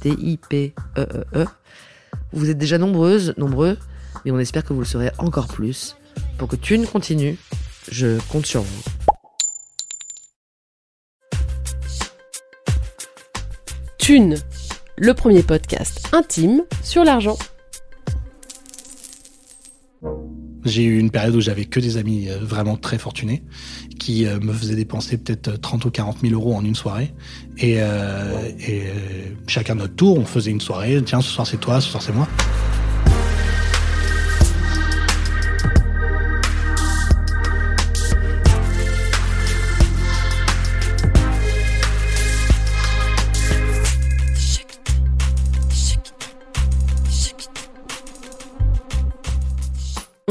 T-I-P-E-E-E. Vous êtes déjà nombreuses, nombreux, mais on espère que vous le serez encore plus. Pour que Thune continue, je compte sur vous. Thune, le premier podcast intime sur l'argent. J'ai eu une période où j'avais que des amis euh, vraiment très fortunés qui euh, me faisaient dépenser peut-être 30 ou 40 000 euros en une soirée. Et, euh, et euh, chacun notre tour, on faisait une soirée. Tiens, ce soir c'est toi, ce soir c'est moi.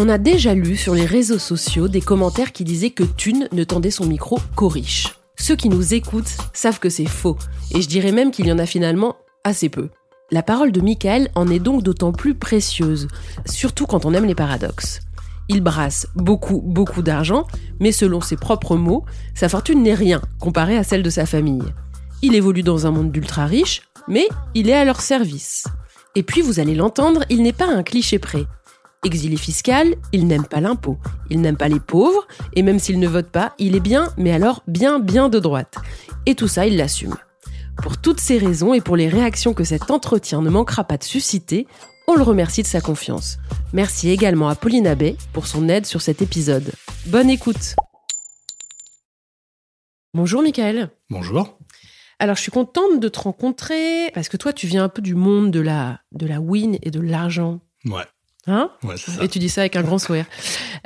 On a déjà lu sur les réseaux sociaux des commentaires qui disaient que Thune ne tendait son micro qu'aux riches. Ceux qui nous écoutent savent que c'est faux, et je dirais même qu'il y en a finalement assez peu. La parole de Michael en est donc d'autant plus précieuse, surtout quand on aime les paradoxes. Il brasse beaucoup, beaucoup d'argent, mais selon ses propres mots, sa fortune n'est rien comparée à celle de sa famille. Il évolue dans un monde d'ultra riches, mais il est à leur service. Et puis, vous allez l'entendre, il n'est pas un cliché près. Exilé fiscal, il n'aime pas l'impôt, il n'aime pas les pauvres, et même s'il ne vote pas, il est bien, mais alors bien, bien de droite. Et tout ça, il l'assume. Pour toutes ces raisons et pour les réactions que cet entretien ne manquera pas de susciter, on le remercie de sa confiance. Merci également à Pauline Abbé pour son aide sur cet épisode. Bonne écoute Bonjour Michael. Bonjour. Alors je suis contente de te rencontrer parce que toi tu viens un peu du monde de la, de la win et de l'argent. Ouais, Hein ouais c'est ça. Et tu dis ça avec un grand sourire.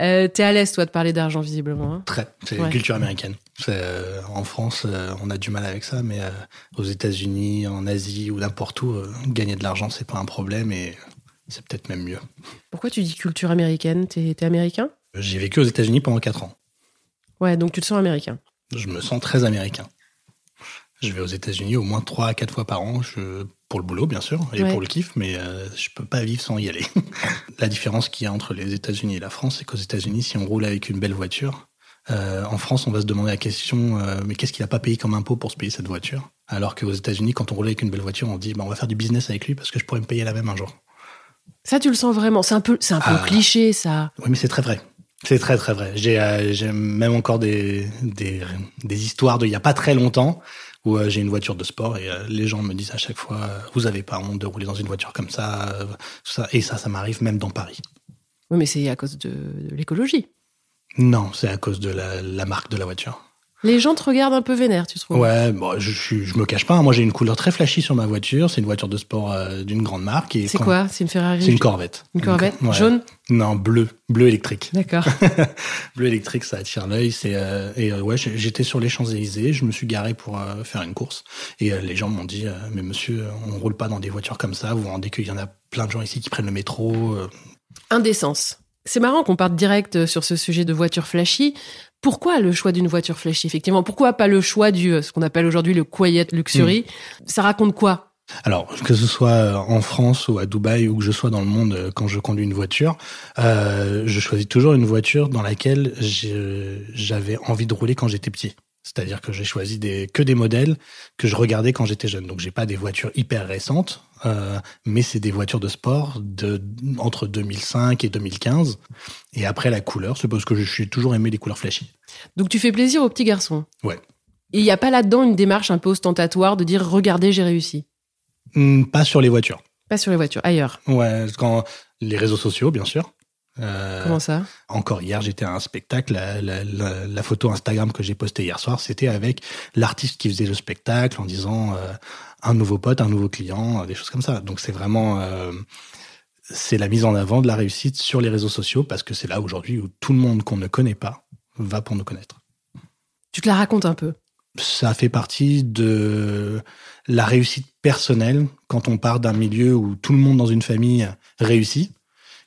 Euh, T'es à l'aise, toi, de parler d'argent, visiblement. hein? Très. C'est Ouais. culture américaine. Euh, en France, euh, on a du mal avec ça, mais euh, aux États-Unis, en Asie ou n'importe où, gagner de l'argent, c'est pas un problème et c'est peut-être même mieux. Pourquoi tu dis culture américaine? T'es t'es américain? J'ai vécu aux États-Unis pendant 4 ans. Ouais, donc tu te sens américain. Je me sens très américain. Je vais aux États-Unis au moins 3 à 4 fois par an, je, pour le boulot bien sûr, et Ouais. pour le kiff, mais euh, je peux pas vivre sans y aller. la différence qu'il y a entre les États-Unis et la France, c'est qu'aux États-Unis, si on roule avec une belle voiture, euh, en France, on va se demander la question, euh, mais qu'est-ce qu'il a pas payé comme impôt pour se payer cette voiture? Alors qu'aux États-Unis, quand on roule avec une belle voiture, on dit, bah, on va faire du business avec lui parce que je pourrais me payer la même un jour. Ça, tu le sens vraiment? C'est un peu, c'est un peu Ah. cliché, ça. Oui, mais c'est très vrai. C'est très très vrai. J'ai euh, même encore des, des, des histoires de il y a pas très longtemps où euh, j'ai une voiture de sport et euh, les gens me disent à chaque fois euh, vous avez pas honte de rouler dans une voiture comme ça, et ça ça m'arrive même dans Paris. Oui, mais c'est à cause de, de l'écologie. Non, c'est à cause de la, la marque de la voiture. Les gens te regardent un peu vénère, tu trouves? Ouais, bon, je, je, je me cache pas. hein. Moi, j'ai une couleur très flashy sur ma voiture. C'est une voiture de sport euh, d'une grande marque. C'est quand- quoi? C'est une Ferrari? C'est une Corvette. Une Corvette Ouais. Jaune? Non, bleu, bleu électrique. D'accord. Bleu électrique, ça attire l'œil. C'est euh, et euh, ouais, j'étais sur les Champs Élysées. Je me suis garé pour euh, faire une course et les gens m'ont dit mais monsieur, on roule pas dans des voitures comme ça. Vous vous rendez qu'il y en a plein de gens ici qui prennent le métro. Indécence. C'est marrant qu'on parte direct sur ce sujet de voiture flashy. Pourquoi le choix d'une voiture flashy, effectivement? Pourquoi pas le choix du, euh, ce qu'on appelle aujourd'hui le quiet luxury? Hmm. Ça raconte quoi? Alors que ce soit euh, en France ou à Dubaï ou que je sois dans le monde euh, quand je conduis une voiture, euh, je choisis toujours une voiture dans laquelle j'avais envie de rouler quand j'étais petit. C'est-à-dire que j'ai choisi des, que des modèles que je regardais quand j'étais jeune. Donc j'ai pas des voitures hyper récentes. Euh, mais c'est des voitures de sport de entre 2005 et 2015. Et après la couleur, c'est parce que je suis toujours aimé les couleurs flashy. Donc tu fais plaisir aux petits garçons. Ouais. Et il n'y a pas là-dedans une démarche un peu ostentatoire de dire regardez j'ai réussi? Hmm, pas sur les voitures. Pas sur les voitures, ailleurs. Ouais, quand les réseaux sociaux, bien sûr. Euh, Comment ça? Encore hier, j'étais à un spectacle. La, la, la, la photo Instagram que j'ai postée hier soir, c'était avec l'artiste qui faisait le spectacle en disant euh, un nouveau pote, un nouveau client, des choses comme ça. Donc c'est vraiment euh, c'est la mise en avant de la réussite sur les réseaux sociaux parce que c'est là aujourd'hui où tout le monde qu'on ne connaît pas va pour nous connaître. Tu te la racontes un peu Ça fait partie de la réussite personnelle quand on part d'un milieu où tout le monde dans une famille réussit,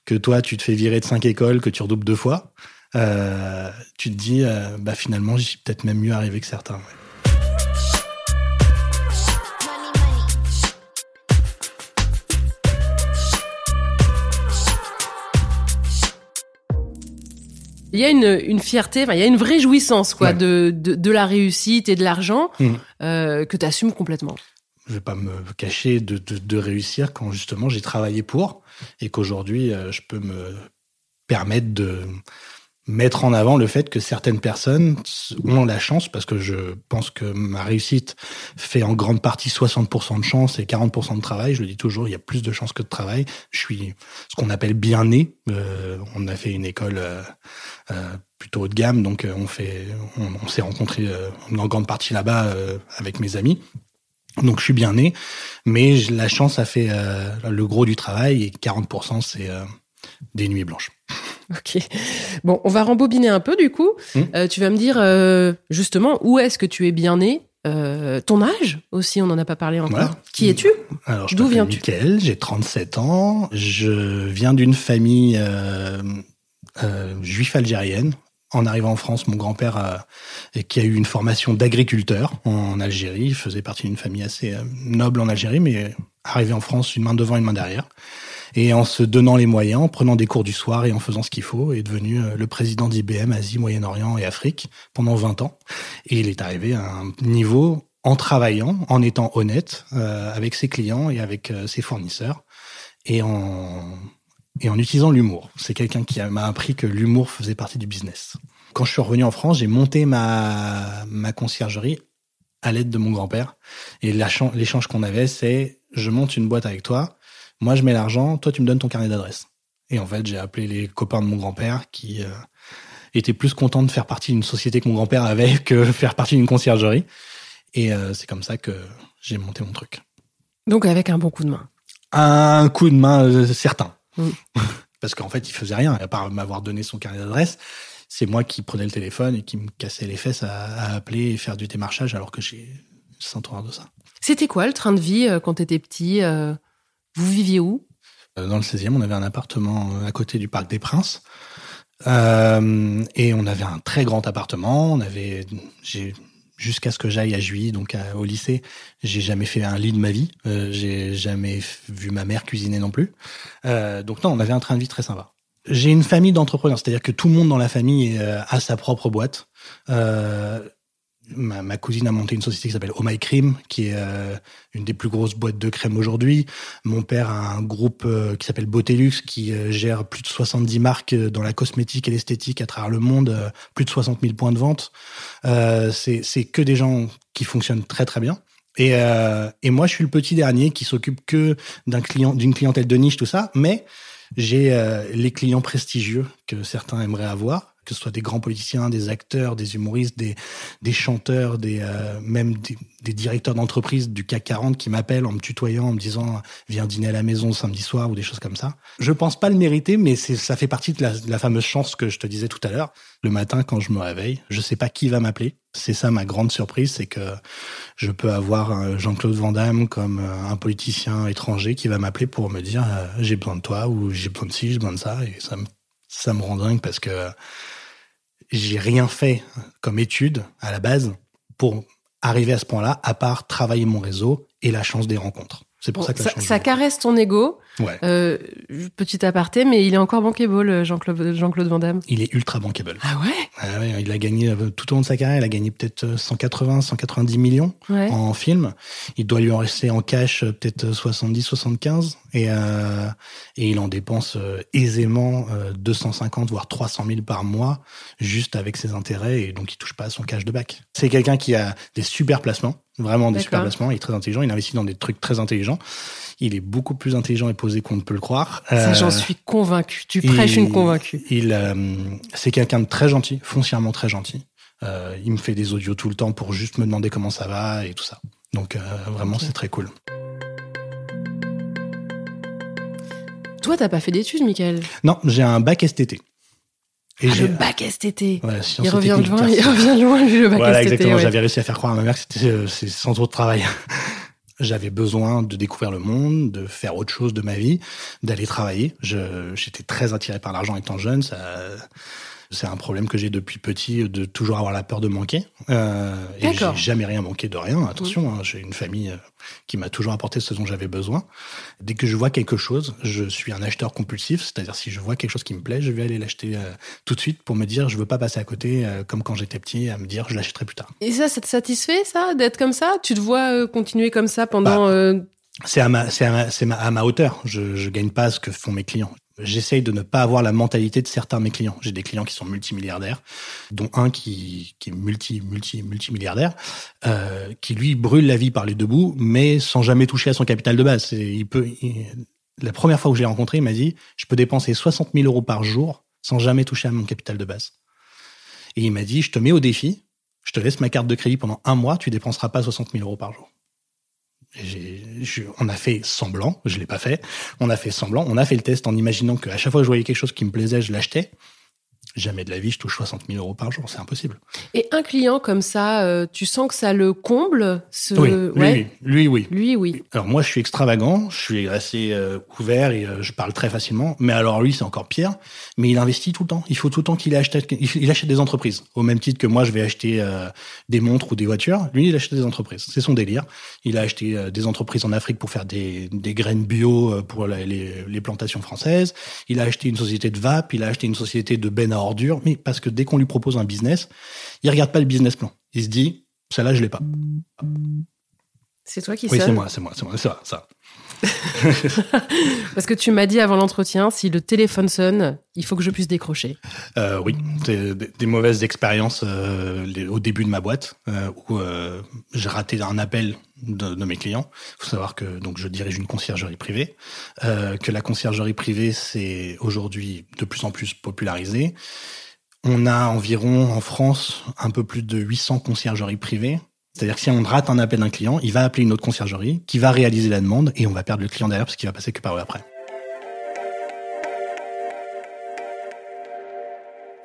que toi tu te fais virer de cinq écoles, que tu redoubles deux fois. Euh, tu te dis, euh, bah finalement, j'y suis peut-être même mieux arrivé que certains. Ouais. Il y a une, une fierté, enfin, il y a une vraie jouissance quoi, Ouais. de, de, de la réussite et de l'argent Mhm. euh, que tu assumes complètement. je vais pas me cacher de, de, de réussir quand justement j'ai travaillé pour et qu'aujourd'hui euh, je peux me permettre de mettre en avant le fait que certaines personnes ont la chance parce que je pense que ma réussite fait en grande partie 60% de chance et 40% de travail. Je le dis toujours, il y a plus de chance que de travail. Je suis ce qu'on appelle bien né. Euh, on a fait une école euh, euh, plutôt haut de gamme, donc euh, on fait, on, on s'est rencontrés euh, en grande partie là-bas euh, avec mes amis. Donc je suis bien né, mais la chance a fait le gros du travail et 40% c'est des nuits blanches. Ok. Bon, on va rembobiner un peu du coup. Mhm. Euh, tu vas me dire euh, justement où est-ce que tu es bien né? Euh, ton âge aussi, on n'en a pas parlé encore. Voilà. Qui es-tu? Alors, je D'où viens-tu? J'ai 37 ans. Je viens d'une famille juif algérienne. En arrivant en France, mon grand-père, qui a eu une formation d'agriculteur en Algérie, il faisait partie d'une famille assez noble en Algérie, mais arrivé en France, une main devant, une main derrière. Et en se donnant les moyens, en prenant des cours du soir et en faisant ce qu'il faut, est devenu euh, le président d'IBM Asie, Moyen-Orient et Afrique pendant 20 ans. Et il est arrivé à un niveau en travaillant, en étant honnête euh, avec ses clients et avec euh, ses fournisseurs, et en, utilisant l'humour. C'est quelqu'un qui m'a appris que l'humour faisait partie du business. Quand je suis revenu en France, j'ai monté ma, conciergerie à l'aide de mon grand-père. Et l'échange qu'on avait, c'est je monte une boîte avec toi, moi je mets l'argent, toi tu me donnes ton carnet d'adresse. Et en fait, j'ai appelé les copains de mon grand-père qui euh, étaient plus contents de faire partie d'une société que mon grand-père avait que faire partie d'une conciergerie. Et euh, c'est comme ça que j'ai monté mon truc. Donc avec un bon coup de main. Un coup de main euh, certain. Parce qu'en fait, il faisait rien, à part m'avoir donné son carnet d'adresse. C'est moi qui prenais le téléphone et qui me cassait les fesses à, à appeler et faire du démarchage alors que j'ai 100 horreur de ça. C'était quoi le train de vie euh, quand t'étais petit Vous viviez où? Euh, Dans le 16e, on avait un appartement euh, à côté du Parc des Princes. Euh, et on avait un très grand appartement. On avait, jusqu'à ce que j'aille à Juilly, donc au lycée, j'ai jamais fait un lit de ma vie. J'ai jamais vu ma mère cuisiner non plus. Donc non, on avait un train de vie très sympa. J'ai une famille d'entrepreneurs, c'est-à-dire que tout le monde dans la famille a sa propre boîte. Ma, cousine a monté une société qui s'appelle Oh My Cream, qui est euh, une des plus grosses boîtes de crème aujourd'hui. Mon père a un groupe euh, qui s'appelle Beautélux, qui euh, gère plus de 70 marques dans la cosmétique et l'esthétique à travers le monde, plus de 60 000 points de vente. C'est que des gens qui fonctionnent très très bien. Et, et moi, je suis le petit dernier qui s'occupe que d'un client, d'une clientèle de niche, tout ça. Mais j'ai les clients prestigieux que certains aimeraient avoir, que ce soit des grands politiciens, des acteurs, des humoristes, des, chanteurs, des euh, même des, directeurs d'entreprise du CAC 40 qui m'appellent en me tutoyant, en me disant viens dîner à la maison samedi soir ou des choses comme ça. Je pense pas le mériter, mais ça fait partie de la, fameuse chance que je te disais tout à l'heure. Le matin quand je me réveille, je sais pas qui va m'appeler. C'est ça ma grande surprise, c'est que je peux avoir Jean-Claude Van Damme comme euh, un politicien étranger qui va m'appeler pour me dire euh, j'ai besoin de toi ou j'ai besoin de ci, j'ai besoin de ça et ça me rend dingue parce que j'ai rien fait comme étude à la base pour arriver à ce point-là, à part travailler mon réseau et la chance des rencontres. C'est pour Bon, ça que ça, ça caresse ton ego, Ouais. Euh, petit aparté, mais il est encore bankable, Jean-Claude Jean-Claude Van Damme. Il est ultra bankable. Ah ouais? Ah ouais, il a gagné euh, tout au long de sa carrière, il a gagné peut-être 180, 190 millions Ouais. en film. Il doit lui en rester en cash euh, peut-être 70, 75 et euh, et il en dépense euh, aisément euh, 250 voire 300 000 par mois juste avec ses intérêts et donc il touche pas à son cash de bac. C'est quelqu'un qui a des super placements, vraiment des super placements. Il est très intelligent, il investit dans des trucs très intelligents. Il est beaucoup plus intelligent et posé qu'on ne peut le croire. Ça, Euh, j'en suis convaincu. Tu prêches une convaincue. Il, euh, c'est quelqu'un de très gentil, foncièrement très gentil. Euh, il me fait des audios tout le temps pour juste me demander comment ça va et tout ça. Donc euh, vraiment, c'est très cool. Toi, t'as pas fait d'études, Michael? Non, j'ai un bac STT. Et Ah, j'ai le bac STT. ouais, Il revient loin, il revient loin, lui, le bac Voilà, STT. exactement. ouais. J'avais réussi à faire croire à ma mère que c'était euh, c'est sans trop de travail. J'avais besoin de découvrir le monde, de faire autre chose de ma vie, d'aller travailler. J'étais très attiré par l'argent étant jeune. Ça, c'est un problème que j'ai depuis petit, de toujours avoir la peur de manquer. Euh, et j'ai jamais rien manqué de rien. Attention, hein, j'ai une famille euh, qui m'a toujours apporté ce dont j'avais besoin. Dès que je vois quelque chose, je suis un acheteur compulsif. C'est-à-dire si je vois quelque chose qui me plaît, je vais aller l'acheter euh, tout de suite pour me dire je veux pas passer à côté euh, comme quand j'étais petit à me dire je l'achèterai plus tard. Et ça, ça te satisfait, ça, d'être comme ça? Tu te vois euh, continuer comme ça pendant... Bah, euh, C'est à ma, c'est à ma, c'est ma- à ma hauteur. Je, je gagne pas ce que font mes clients. J'essaye de ne pas avoir la mentalité de certains de mes clients. J'ai des clients qui sont multimilliardaires, dont un qui, qui est multi, multi, multimilliardaire, euh, qui lui brûle la vie par les deux bouts, mais sans jamais toucher à son capital de base. Il peut, il- la première fois que je l'ai rencontré, il m'a dit, je peux dépenser 60 000 euros par jour sans jamais toucher à mon capital de base. Et il m'a dit, je te mets au défi, je te laisse ma carte de crédit pendant un mois, tu dépenseras pas 60 000 euros par jour. On a fait semblant, je l'ai pas fait. On a fait semblant, on a fait le test en imaginant qu'à chaque fois que je voyais quelque chose qui me plaisait, je l'achetais. Jamais de la vie, je touche 60 000 euros par jour, c'est impossible. Et un client comme ça, euh, tu sens que ça le comble ce... Oui, lui, ouais. lui, oui. Lui, oui. Alors moi, je suis extravagant, je suis assez euh, ouvert et euh, je parle très facilement. Mais alors lui, c'est encore pire. Mais il investit tout le temps. Il faut tout le temps qu'il achète, il achète des entreprises. Au même titre que moi, je vais acheter euh, des montres ou des voitures. Lui, il achète des entreprises. C'est son délire. Il a acheté des entreprises en Afrique pour faire des, des graines bio pour la- les, les plantations françaises. Il a acheté une société de vape. Il a acheté une société de bennes à ordures. Mais parce que dès qu'on lui propose un business, il regarde pas le business plan. Il se dit, celle-là, je l'ai pas. C'est toi qui Oui, c'est moi, c'est moi, c'est moi, c'est ça, ça. Parce que tu m'as dit avant l'entretien, si le téléphone sonne, il faut que je puisse décrocher. Euh, oui, des, des mauvaises expériences euh, les- au début de ma boîte euh, où j'ai raté un appel de, de mes clients. Il faut savoir que donc je dirige une conciergerie privée, euh, que la conciergerie privée c'est aujourd'hui de plus en plus popularisé. On a environ en France un peu plus de 800 conciergeries privées. C'est-à-dire que si on rate un appel d'un client, il va appeler une autre conciergerie qui va réaliser la demande et on va perdre le client derrière parce qu'il va passer que par eux après.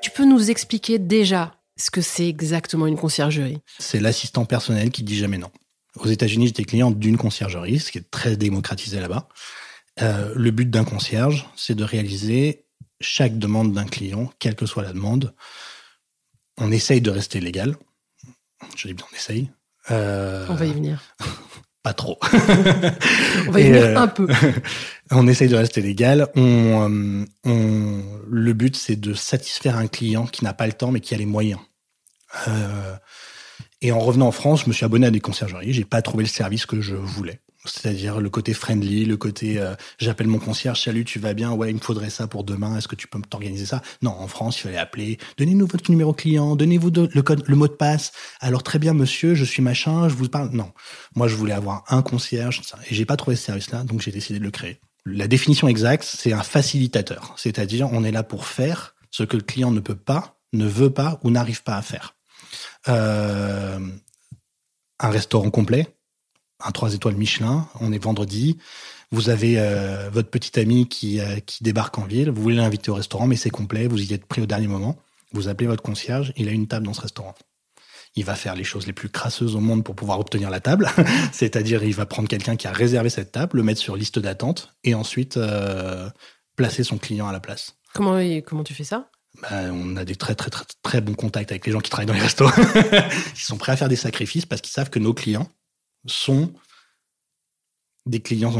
Tu peux nous expliquer déjà ce que c'est exactement une conciergerie? C'est l'assistant personnel qui dit jamais non. Aux États-Unis, j'étais client d'une conciergerie, ce qui est très démocratisé là-bas. Euh, le but d'un concierge, c'est de réaliser chaque demande d'un client, quelle que soit la demande. On essaye de rester légal. Je dis bien on essaye. Euh, On va y venir. Pas trop. On va y venir euh, un peu. on essaye de rester légal. On, on, le but, c'est de satisfaire un client qui n'a pas le temps, mais qui a les moyens. Euh, et en revenant en France, je me suis abonné à des conciergeries. J'ai pas trouvé le service que je voulais. C'est-à-dire le côté friendly, le côté euh, j'appelle mon concierge, salut, tu vas bien? Ouais, il me faudrait ça pour demain. Est-ce que tu peux t'organiser ça? Non, en France, il fallait appeler. Donnez-nous votre numéro client, donnez-vous le code, le mot de passe. Alors très bien, monsieur, je suis machin, je vous parle. Non, moi je voulais avoir un concierge, et j'ai pas trouvé ce service-là, donc j'ai décidé de le créer. La définition exacte, c'est un facilitateur, c'est-à-dire on est là pour faire ce que le client ne peut pas, ne veut pas ou n'arrive pas à faire. Euh, un restaurant complet, un trois étoiles Michelin, on est vendredi, vous avez euh, votre petit ami qui, euh, qui débarque en ville, vous voulez l'inviter au restaurant, mais c'est complet, vous y êtes pris au dernier moment, vous appelez votre concierge, il a une table dans ce restaurant. Il va faire les choses les plus crasseuses au monde pour pouvoir obtenir la table, c'est-à-dire il va prendre quelqu'un qui a réservé cette table, le mettre sur liste d'attente, et ensuite placer son client à la place. Comment, comment tu fais ça? Ben, on a des très très très très bons contacts avec les gens qui travaillent dans les restos. Ils sont prêts à faire des sacrifices parce qu'ils savent que nos clients sont des clients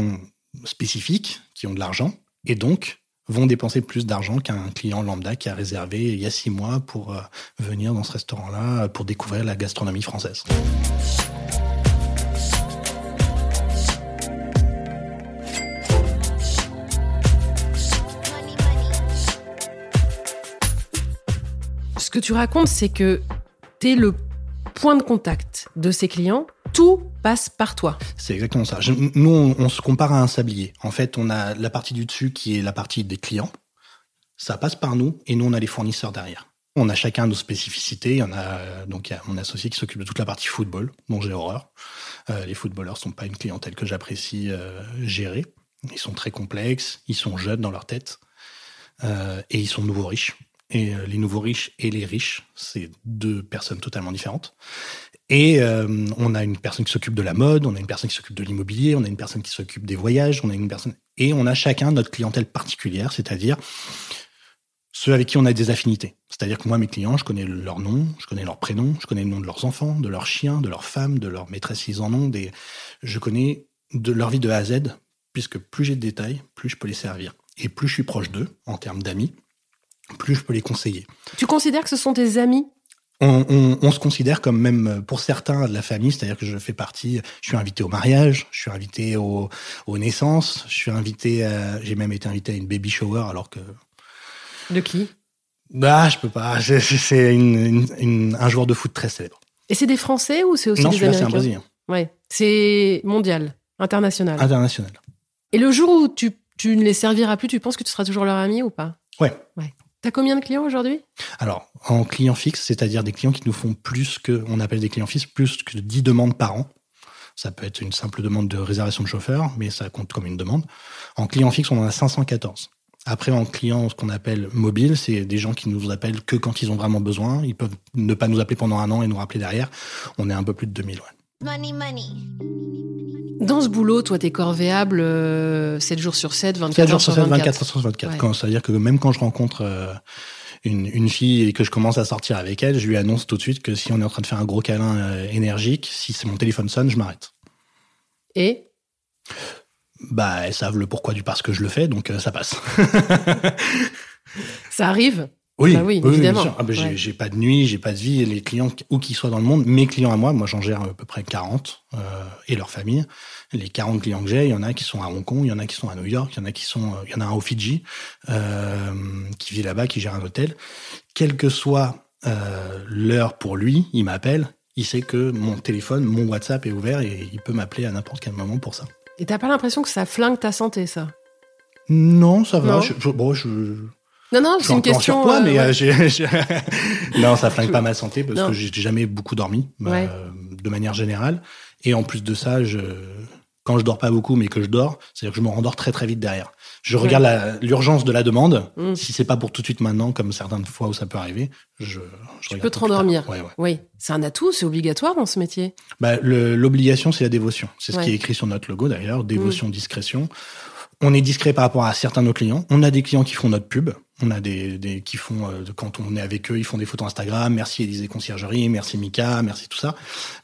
spécifiques qui ont de l'argent et donc vont dépenser plus d'argent qu'un client lambda qui a réservé il y a six mois pour euh, venir dans ce restaurant-là pour découvrir la gastronomie française. Que tu racontes, c'est que tu es le point de contact de ces clients. Tout passe par toi. C'est exactement ça. nous, on, se compare à un sablier. En fait, on a la partie du dessus qui est la partie des clients. Ça passe par nous et nous, on a les fournisseurs derrière. On a chacun nos spécificités. Il y en a donc a mon associé qui s'occupe de toute la partie football, dont j'ai horreur. Euh, les footballeurs sont pas une clientèle que j'apprécie euh, gérer. Ils sont très complexes, ils sont jeunes dans leur tête euh, et ils sont nouveaux riches. Et euh, les nouveaux riches et les riches, c'est deux personnes totalement différentes. Et euh, on a une personne qui s'occupe de la mode, on a une personne qui s'occupe de l'immobilier, on a une personne qui s'occupe des voyages, on a une personne et on a chacun notre clientèle particulière, c'est-à-dire ceux avec qui on a des affinités. C'est-à-dire que moi, mes clients, je connais leur nom, je connais leur prénom, je connais le nom de leurs enfants, de leurs chiens, de leurs femmes, de leurs maîtresses s'ils en ont. Je connais de leur vie de A à Z, puisque plus j'ai de détails, plus je peux les servir. Et plus je suis proche d'eux, en termes d'amis, plus je peux les conseiller. Tu considères que ce sont tes amis? On, se considère comme même pour certains de la famille, c'est-à-dire que je fais partie, je suis invité au mariage, je suis invité aux naissances, je suis invité, j'ai même été invité à une baby shower alors que. De qui? Bah, je peux pas. C'est un joueur de foot très célèbre. Et c'est des Français ou c'est aussi des Américains c'est un Brésilien. Ouais, c'est mondial, international. International. Et le jour où tu, tu ne les serviras plus, tu penses que tu seras toujours leur ami ou pas? Ouais. Ouais. T'as combien de clients aujourd'hui? Alors, en clients fixes, c'est-à-dire des clients qui nous font plus que, on appelle des clients fixes, plus que 10 demandes par an. Ça peut être une simple demande de réservation de chauffeur, mais ça compte comme une demande. En client fixe, on en a 514. Après, en client, ce qu'on appelle mobile, c'est des gens qui nous appellent que quand ils ont vraiment besoin. Ils peuvent ne pas nous appeler pendant un an et nous rappeler derrière. On est un peu plus de 2000. Money, money. Dans ce boulot, toi, t'es corvéable 7 euh, jours sur 7, 24 jours sur 7, 24 sur 24. C'est-à-dire que même quand je rencontre euh, une, une, fille et que je commence à sortir avec elle, je lui annonce tout de suite que si on est en train de faire un gros câlin euh, énergique, si c'est mon téléphone sonne, je m'arrête. Et? Bah, elles savent le pourquoi du parce que je le fais, donc ça passe. ça arrive? Oui, bah oui, évidemment. Ah bah, j'ai pas de nuit, j'ai pas de vie. Les clients, où qu'ils soient dans le monde, mes clients à moi, moi j'en gère à peu près 40 euh, et leur famille. Les 40 clients que j'ai, il y en a qui sont à Hong Kong, il y en a qui sont à New York, il y en a qui sont, il y en a un au Fidji euh, qui vit là-bas, qui gère un hôtel. Quelle que soit euh, l'heure pour lui, il m'appelle. Il sait que mon téléphone, mon WhatsApp est ouvert et il peut m'appeler à n'importe quel moment pour ça. Et t'as pas l'impression que ça flingue ta santé, ça? Non, ça va. bon, je, non, non, c'est une question. Surpoids, mais euh, non, ça flingue pas ma santé parce que j'ai jamais beaucoup dormi euh, de manière générale. Et en plus de ça, je, quand je dors pas beaucoup, mais que je dors, c'est-à-dire que je me rendors très très vite derrière. Je regarde l'urgence de la demande. Mm. Si c'est pas pour tout de suite maintenant, comme certaines fois où ça peut arriver, je. je tu peux te rendormir. Oui, c'est un atout, c'est obligatoire dans ce métier. Bah, l'obligation, c'est la dévotion. C'est ce qui est écrit sur notre logo d'ailleurs, dévotion, mm. discrétion. On est discret par rapport à certains de nos clients. On a des clients qui font notre pub. On a des, des qui font euh, quand on est avec eux, ils font des photos Instagram. Merci Élysée Conciergerie, merci Mika, merci tout ça.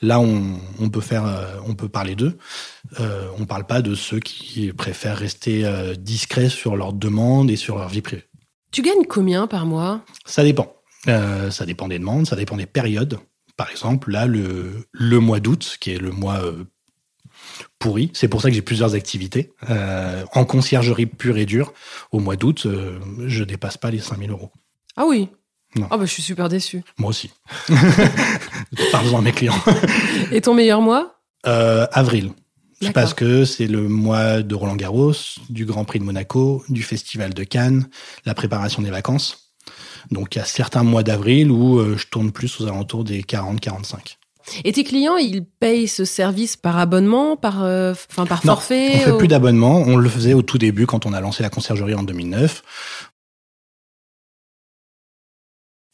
Là, on, on peut faire, euh, on peut parler d'eux. Euh, on parle pas de ceux qui préfèrent rester euh, discrets sur leurs demandes et sur leur vie privée. Tu gagnes combien par mois? Ça dépend. ça dépend des demandes, ça dépend des périodes. Par exemple, là, le, le mois d'août, qui est le mois pourri. C'est pour ça que j'ai plusieurs activités. Euh, en conciergerie pure et dure, au mois d'août, euh, je dépasse pas les 5000 euros. Ah oui Ah bah je suis super déçu. Moi aussi. Parle-en à mes clients. et ton meilleur mois? Euh, Avril. Parce que c'est le mois de Roland Garros, du Grand Prix de Monaco, du Festival de Cannes, la préparation des vacances. Donc il y a certains mois d'avril où je tourne plus aux alentours des 40-45. Et tes clients, ils payent ce service par abonnement, par, euh, enfin par forfait On fait plus d'abonnement. On le faisait au tout début quand on a lancé la conciergerie en 2009.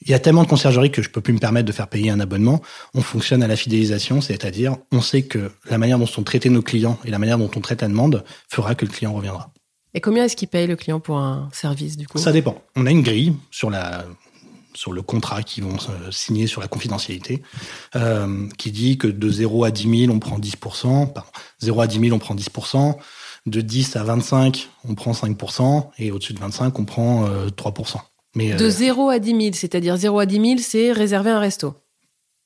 Il y a tellement de conciergeries que je peux plus me permettre de faire payer un abonnement. On fonctionne à la fidélisation, c'est-à-dire on sait que la manière dont sont traités nos clients et la manière dont on traite la demande fera que le client reviendra. Et combien est-ce qu'il paye le client pour un service du coup? Ça dépend. On a une grille sur la sur le contrat qu'ils vont signer sur la confidentialité, euh, qui dit que de 0 à 10 000, on prend 10%, pardon, 0 à 10 000, on prend 10%, De 10 à 25, on prend 5%, et au-dessus de 25, on prend 3%. Mais, de 0 à 10 000, c'est-à-dire 0 à 10 000, c'est réserver un resto.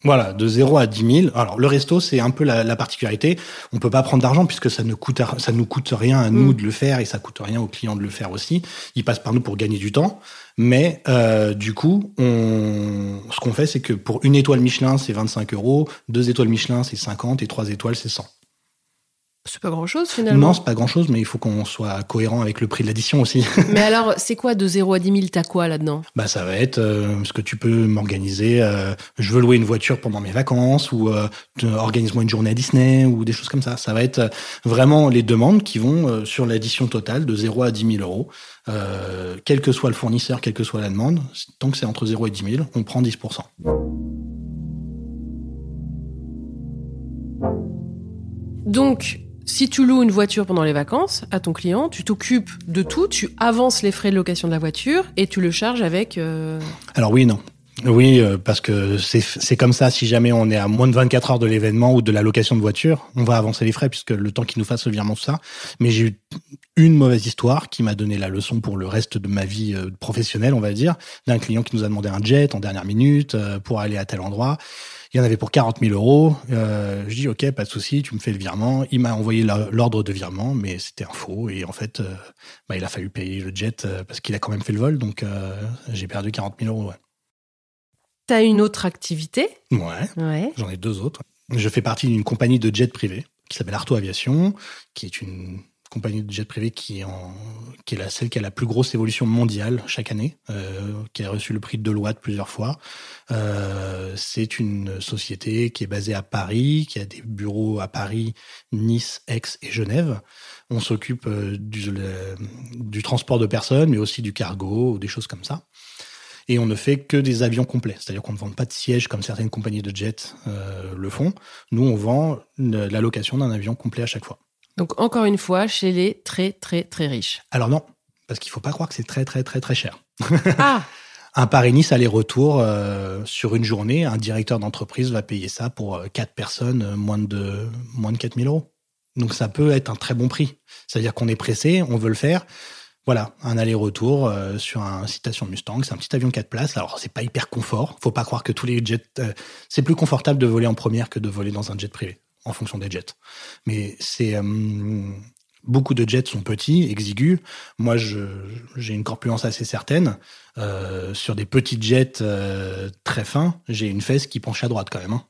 Voilà, de 0 à 10 000. Alors le resto, c'est un peu la, la, particularité. On peut pas prendre d'argent puisque ça ne coûte ça nous coûte rien à nous mm. de le faire et ça coûte rien aux clients de le faire aussi. Ils passent par nous pour gagner du temps. Mais euh, du coup, on, ce qu'on fait, c'est que pour une étoile Michelin, c'est 25 euros, deux étoiles Michelin, c'est 50 et trois étoiles, c'est 100. C'est pas grand chose finalement. Non, c'est pas grand chose, mais il faut qu'on soit cohérent avec le prix de l'addition aussi. mais alors, c'est quoi de 0 à 10 000 T'as quoi là-dedans? Bah, ça va être euh, ce que tu peux m'organiser. Euh, je veux louer une voiture pendant mes vacances ou euh, organise-moi une journée à Disney ou des choses comme ça. Ça va être euh, vraiment les demandes qui vont euh, sur l'addition totale de 0 à 10 000 euros. quel que soit le fournisseur, quelle que soit la demande, tant que c'est entre 0 et 10 000, on prend 10% donc, si tu loues une voiture pendant les vacances à ton client, tu t'occupes de tout, tu avances les frais de location de la voiture et tu le charges avec... Euh, Alors oui non. Oui, euh, parce que c'est comme ça, si jamais on est à moins de 24 heures de l'événement ou de la location de voiture, on va avancer les frais puisque le temps qu'il nous fasse le virement, ça. Mais j'ai eu une mauvaise histoire qui m'a donné la leçon pour le reste de ma vie euh, professionnelle, on va dire, d'un client qui nous a demandé un jet en dernière minute pour aller à tel endroit. Il y en avait pour 40 000 euros. Euh, je dis ok, pas de souci, tu me fais le virement. Il m'a envoyé l'ordre de virement, mais c'était un faux. Et en fait, euh, bah, il a fallu payer le jet euh, parce qu'il a quand même fait le vol. Donc j'ai perdu 40 000 euros. Ouais. T'as une autre activité? Ouais. ouais. J'en ai deux autres. Je fais partie d'une compagnie de jet privé qui s'appelle Arto Aviation, qui est une compagnie de jet privé qui est, la, celle qui a la plus grosse évolution mondiale chaque année, euh, qui a reçu le prix de Deloitte plusieurs fois. Euh, c'est une société qui est basée à Paris, qui a des bureaux à Paris, Nice, Aix et Genève. On s'occupe euh, du, transport de personnes, mais aussi du cargo, des choses comme ça. Et on ne fait que des avions complets, c'est-à-dire qu'on ne vend pas de sièges comme certaines compagnies de euh, le font. Nous, on vend la location d'un avion complet à chaque fois. Donc encore une fois, chez les très très très riches. Alors non, parce qu'il faut pas croire que c'est très très très très cher. Ah Un Paris-Nice aller-retour euh, sur une journée, un directeur d'entreprise va payer ça pour euh, quatre personnes, euh, moins de moins de 4000 euros. Donc ça peut être un très bon prix. C'est-à-dire qu'on est pressé, on veut le faire. Voilà, un aller-retour sur un citation Mustang, c'est un petit avion 4 places. Alors c'est pas hyper confort, faut pas croire que tous les jets c'est plus confortable de voler en première que de voler dans un jet privé en fonction des jets. Mais c'est euh, beaucoup de jets sont petits, exigus. Moi, j'ai une corpulence assez certaine. Euh, sur des petits jets euh, très fins, j'ai une fesse qui penche à droite quand même. Hein.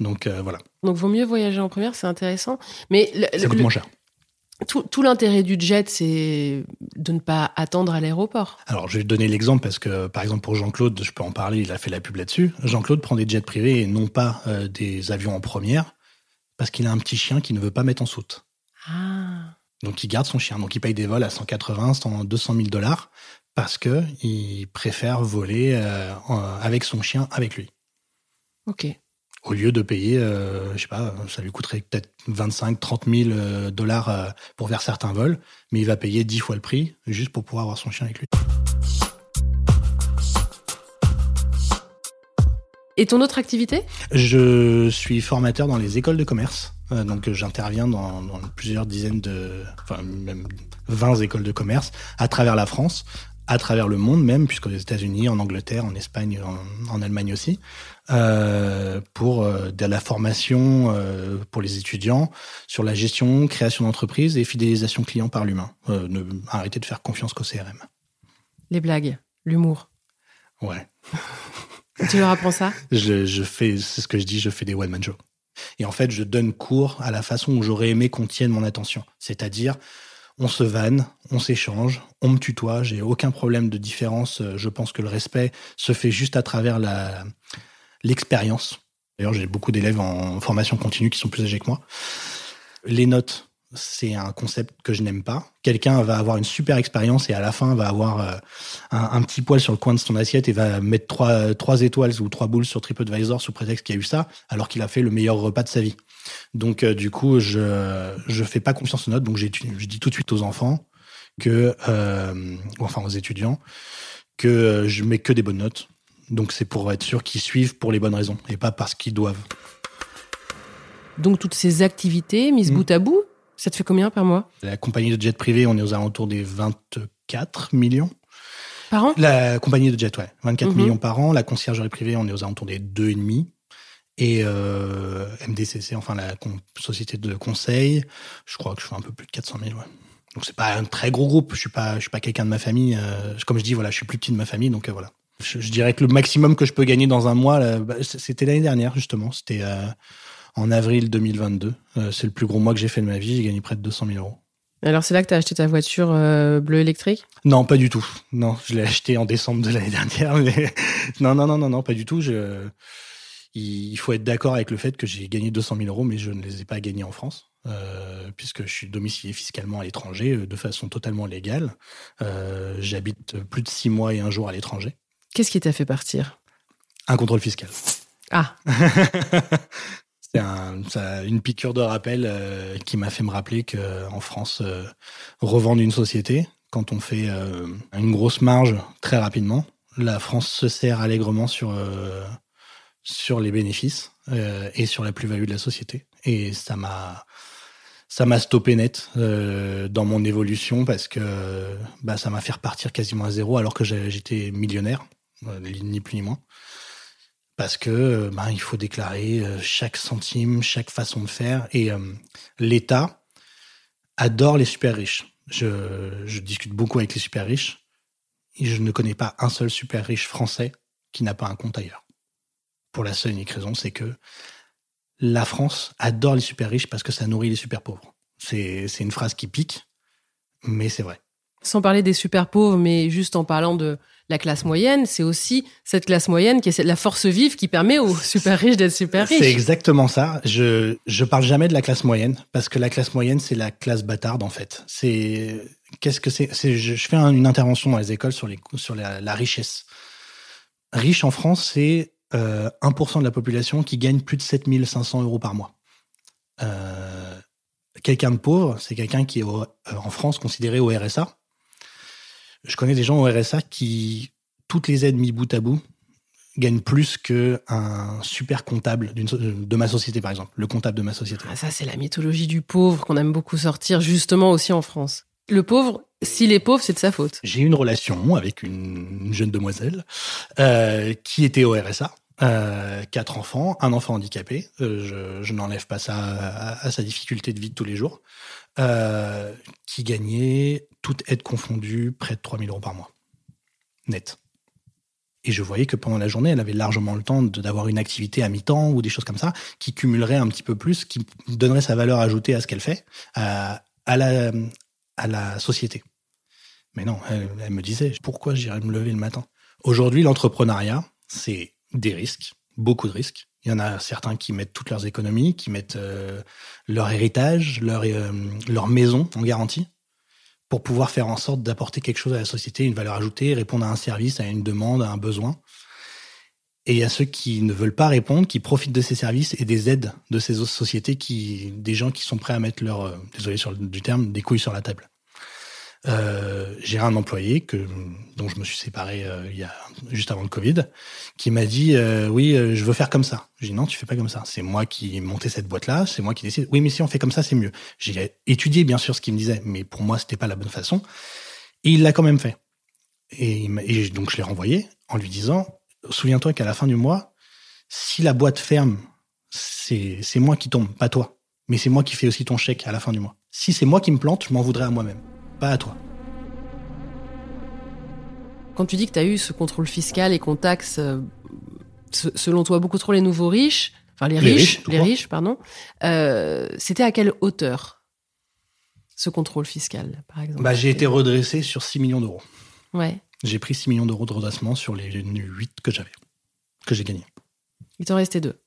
Donc voilà. Donc vaut mieux voyager en première, c'est intéressant. Mais ça coûte moins cher. Tout, l'intérêt du jet, c'est de ne pas attendre à l'aéroport. Alors, je vais donner l'exemple parce que, par exemple, pour Jean-Claude, je peux en parler, il a fait la pub là-dessus. Jean-Claude prend des jets privés et non pas des avions en première parce qu'il a un petit chien qui ne veut pas mettre en soute. Ah. Donc il garde son chien. Donc il paye des vols à 180, 100, 200 000 dollars parce que il préfère voler euh, avec son chien avec lui. Ok. Au lieu de payer, euh, je sais pas, ça lui coûterait peut-être 25, 30 000 dollars euh, pour faire certains vols, mais il va payer 10 fois le prix juste pour pouvoir avoir son chien avec lui. Et ton autre activité? Je suis formateur dans les écoles de commerce. Euh, donc j'interviens dans, plusieurs dizaines de, enfin même 20 écoles de commerce à travers la France, à travers le monde même, puisqu'aux États-Unis, en Angleterre, en Espagne, en, Allemagne aussi, euh, pour euh, de la formation pour les étudiants sur la gestion, création d'entreprise et fidélisation client par l'humain. ne arrêter de faire confiance qu'au CRM. Les blagues, l'humour. Ouais. Tu leur apprends ça? Je, fais, c'est ce que je dis, je fais des one-man shows. Et en fait, je donne cours à la façon où j'aurais aimé qu'on tienne mon attention. C'est-à-dire, on se vanne, on s'échange, on me tutoie, j'ai aucun problème de différence. Je pense que le respect se fait juste à travers l'expérience. D'ailleurs, j'ai beaucoup d'élèves en formation continue qui sont plus âgés que moi. Les notes, c'est un concept que je n'aime pas. Quelqu'un va avoir une super expérience et à la fin va avoir euh, un, petit poil sur le coin de son assiette et va mettre trois, trois étoiles ou trois boules sur TripAdvisor sous prétexte qu'il a eu ça, alors qu'il a fait le meilleur repas de sa vie. Donc euh, du coup, je je fais pas confiance aux notes, donc je dis tout de suite aux enfants que, euh, enfin aux étudiants, que je mets que des bonnes notes. Donc c'est pour être sûr qu'ils suivent pour les bonnes raisons et pas parce qu'ils doivent. Donc toutes ces activités mises mm. bout à bout, Ça te fait combien par mois? La compagnie de jet privé, on est aux alentours des 24 millions. Par an? La compagnie de jet, ouais. 24 Mhm. millions par an. La conciergerie privée, on est aux alentours des 2,5. Et euh, MDCC, enfin la société de conseil, je crois que je fais un peu plus de 400 000. Ouais. Donc c'est pas un très gros groupe. Je suis pas, je suis pas quelqu'un de ma famille. euh, comme je dis, voilà, je suis plus petit de ma famille, donc euh, voilà. Je, je dirais que le maximum que je peux gagner dans un mois, bah, c'était l'année dernière justement. C'était euh, en avril 2022. Euh, c'est le plus gros mois que j'ai fait de ma vie. J'ai gagné près de 200 000 euros. Alors c'est là que tu as acheté ta voiture euh, bleue électrique? Non, pas du tout. Non, je l'ai acheté en décembre de l'année dernière. Mais non, non, non, non, non, pas du tout. Je... Il faut être d'accord avec le fait que j'ai gagné 200 000 euros, mais je ne les ai pas gagnés en France, euh, puisque je suis domicilié fiscalement à l'étranger de façon totalement légale. Euh, J'habite plus de six mois et un jour à l'étranger. Qu'est-ce qui t'a fait partir? Un contrôle fiscal. Ah, C'est un, une piqûre de rappel euh, qui m'a fait me rappeler qu'en France, euh, revendre une société, quand on fait euh, une grosse marge très rapidement, la France se sert allègrement sur, euh, sur les bénéfices euh, et sur la plus-value de la société. Et ça m'a ça m'a stoppé net euh, dans mon évolution parce que bah, ça m'a fait repartir quasiment à zéro alors que j'étais millionnaire, euh, ni plus ni moins parce que euh, ben, il faut déclarer euh, chaque centime, chaque façon de faire. Et euh, l'État adore les super riches. Je, discute beaucoup avec les super riches je ne connais pas un seul super riche français qui n'a pas un compte ailleurs. Pour la seule et unique raison, c'est que la France adore les super riches parce que ça nourrit les super pauvres. C'est une phrase qui pique, mais c'est vrai. sans parler des super pauvres, mais juste en parlant de la classe moyenne, c'est aussi cette classe moyenne qui est la force vive qui permet aux super riches d'être super riches. C'est exactement ça. Je je parle jamais de la classe moyenne parce que la classe moyenne c'est la classe bâtarde en fait. C'est qu'est-ce que c'est? Je, je fais un- une intervention dans les écoles sur les sur la, la richesse. Riche en France c'est euh, 1% de la population qui gagne plus de 7500 euros par mois. Euh, quelqu'un de pauvre c'est quelqu'un qui est au- euh, en France considéré au RSA. Je connais des gens au RSA qui toutes les aides mis bout à bout gagne plus que un super comptable so- de ma société par exemple, le comptable de ma société. Ah, ça, c'est la mythologie du pauvre qu'on aime beaucoup sortir, justement aussi en France. Le pauvre, s'il est pauvre, c'est de sa faute. J'ai eu une relation avec une, une jeune demoiselle euh, qui était au RSA, euh, quatre enfants, un enfant handicapé. Euh, je je n'enlève pas ça à, à sa difficulté de vie de tous les jours, euh, qui gagnait toute aide confondue près de 3000 euros par mois, net. Et je voyais que pendant la journée, elle avait largement le temps d'avoir une activité à mi-temps ou des choses comme ça, qui cumulerait un petit peu plus, qui donnerait sa valeur ajoutée à ce qu'elle fait, à, la, société. Mais non, elle, me disait, pourquoi j'irais me lever le matin? Aujourd'hui, l'entrepreneuriat, c'est des risques, beaucoup de risques. Il y en a certains qui mettent toutes leurs économies, qui mettent euh, leur héritage, euh, leur maison en garantie, pour pouvoir faire en sorte d'apporter quelque chose à la société, une valeur ajoutée, répondre à un service, à une demande, à un besoin. Et il y ceux qui ne veulent pas répondre, qui profitent de ces services et des aides de ces autres sociétés, qui, des gens qui sont prêts à mettre leur, euh, désolé sur le, du terme, des couilles sur la table. Euh, j'ai un employé que dont je me suis séparé euh, il y a juste avant le Covid, qui m'a dit euh, oui euh, je veux faire comme ça. J'ai dit non tu fais pas comme ça. C'est moi qui ai monté cette boîte là, c'est moi qui décide. Oui mais si on fait comme ça c'est mieux. J'ai étudié bien sûr ce qu'il me disait, mais pour moi c'était pas la bonne façon. Et il l'a quand même fait. Et, et donc je l'ai renvoyé en lui disant souviens-toi qu'à la fin du mois, si la boîte ferme, c'est moi qui tombe, pas toi. Mais c'est moi qui fais aussi ton chèque à la fin du mois. Si c'est moi qui me plante, je m'en voudrais à moi-même, pas à toi. Quand tu dis que tu as eu ce contrôle fiscal et qu'on taxe, euh, se- selon toi, beaucoup trop les nouveaux riches, enfin les, Les riches, les riches, pardon, euh, c'était à quelle hauteur ce contrôle fiscal, par exemple? Bah, j'ai été redressé sur 6 millions d'euros. Ouais. J'ai pris 6 millions d'euros de redressement sur les 8 que j'avais, que j'ai gagné. Il t'en restait deux?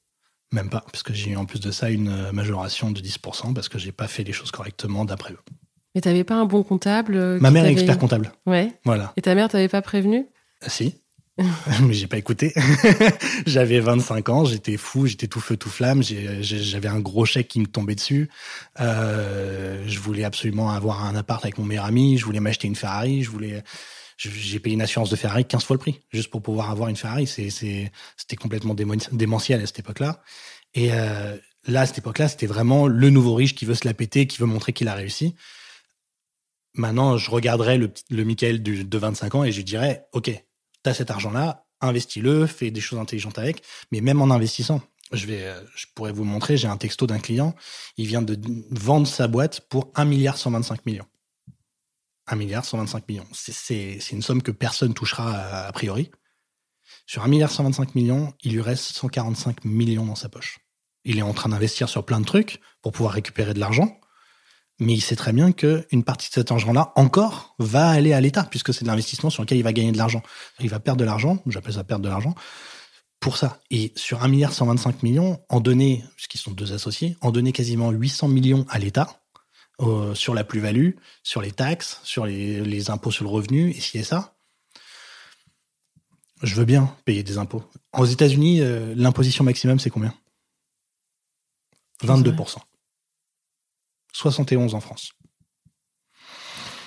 Même pas, parce que j'ai eu en plus de ça une euh, majoration de 10% parce que j'ai pas fait les choses correctement d'après eux. Mais t'avais pas un bon comptable euh, Ma mère est expert comptable. Ouais. Voilà. Et ta mère t'avait pas prévenu? Ah, Si. Mais j'ai pas écouté. j'avais 25 ans, j'étais fou, j'étais tout feu tout flamme, j'avais un gros chèque qui me tombait dessus. Euh, je voulais absolument avoir un appart avec mon meilleur ami, je voulais m'acheter une Ferrari, je voulais j'ai payé une assurance de Ferrari 15 fois le prix juste pour pouvoir avoir une Ferrari, c'est c'était complètement démentiel à cette époque-là. Et euh, là, à cette époque-là, c'était vraiment le nouveau riche qui veut se la péter, qui veut montrer qu'il a réussi. Maintenant, je regarderais le, Michael de 25 ans et je dirais, OK, tu as cet argent-là, investis-le, fais des choses intelligentes avec. Mais même en investissant, je euh, pourrais vous montrer, j'ai un texto d'un client, il vient de vendre sa boîte pour 1 milliard 125 millions. 1 milliard 125 millions. C'est une somme que personne touchera a, a priori. Sur 1 milliard 125 millions, il lui reste 145 millions dans sa poche. Il est en train d'investir sur plein de trucs pour pouvoir récupérer de l'argent. Mais il sait très bien qu'une partie de cet argent-là, encore, va aller à l'État, puisque c'est de l'investissement sur lequel il va gagner de l'argent. Il va perdre de l'argent, j'appelle ça perdre de l'argent, pour ça. Et sur 1 milliard 125 millions, en donner, puisqu'ils sont deux associés, en donner quasiment 800 millions à l'État, euh, sur la plus-value, sur les taxes, sur les, les, impôts sur le revenu, et si et ça. Je veux bien payer des impôts. Aux États-Unis, euh, l'imposition maximum, c'est combien? 22%. 71 en France.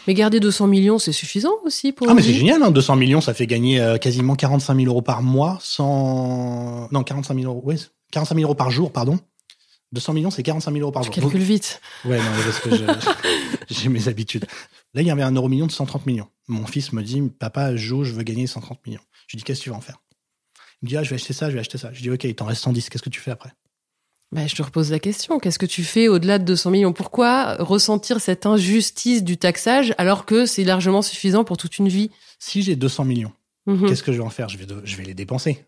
Mais garder 200 millions, c'est suffisant aussi pour. Ah, mais c'est génial, hein 200 millions, ça fait gagner euh, quasiment 45 000 euros par mois sans. Non, 45 000 euros, oui, 45 000 euros par jour, pardon. 200 millions, c'est 45 000 euros par Je jour. calcule vite. Ouais, non, parce que je- j'ai mes habitudes. Là, il y avait un euro million de 130 millions. Mon fils me dit, papa, joue, je veux gagner 130 millions. Je lui dis, qu'est-ce que tu vas en faire? Il me dit, ah, je vais acheter ça, je vais acheter ça. Je dis, ok, il t'en reste 110, qu'est-ce que tu fais après? Bah, je te repose la question. Qu'est-ce que tu fais au-delà de 200 millions? Pourquoi ressentir cette injustice du taxage alors que c'est largement suffisant pour toute une vie? Si j'ai 200 millions, Mhm. qu'est-ce que je vais en faire? Je vais, de- je vais les dépenser.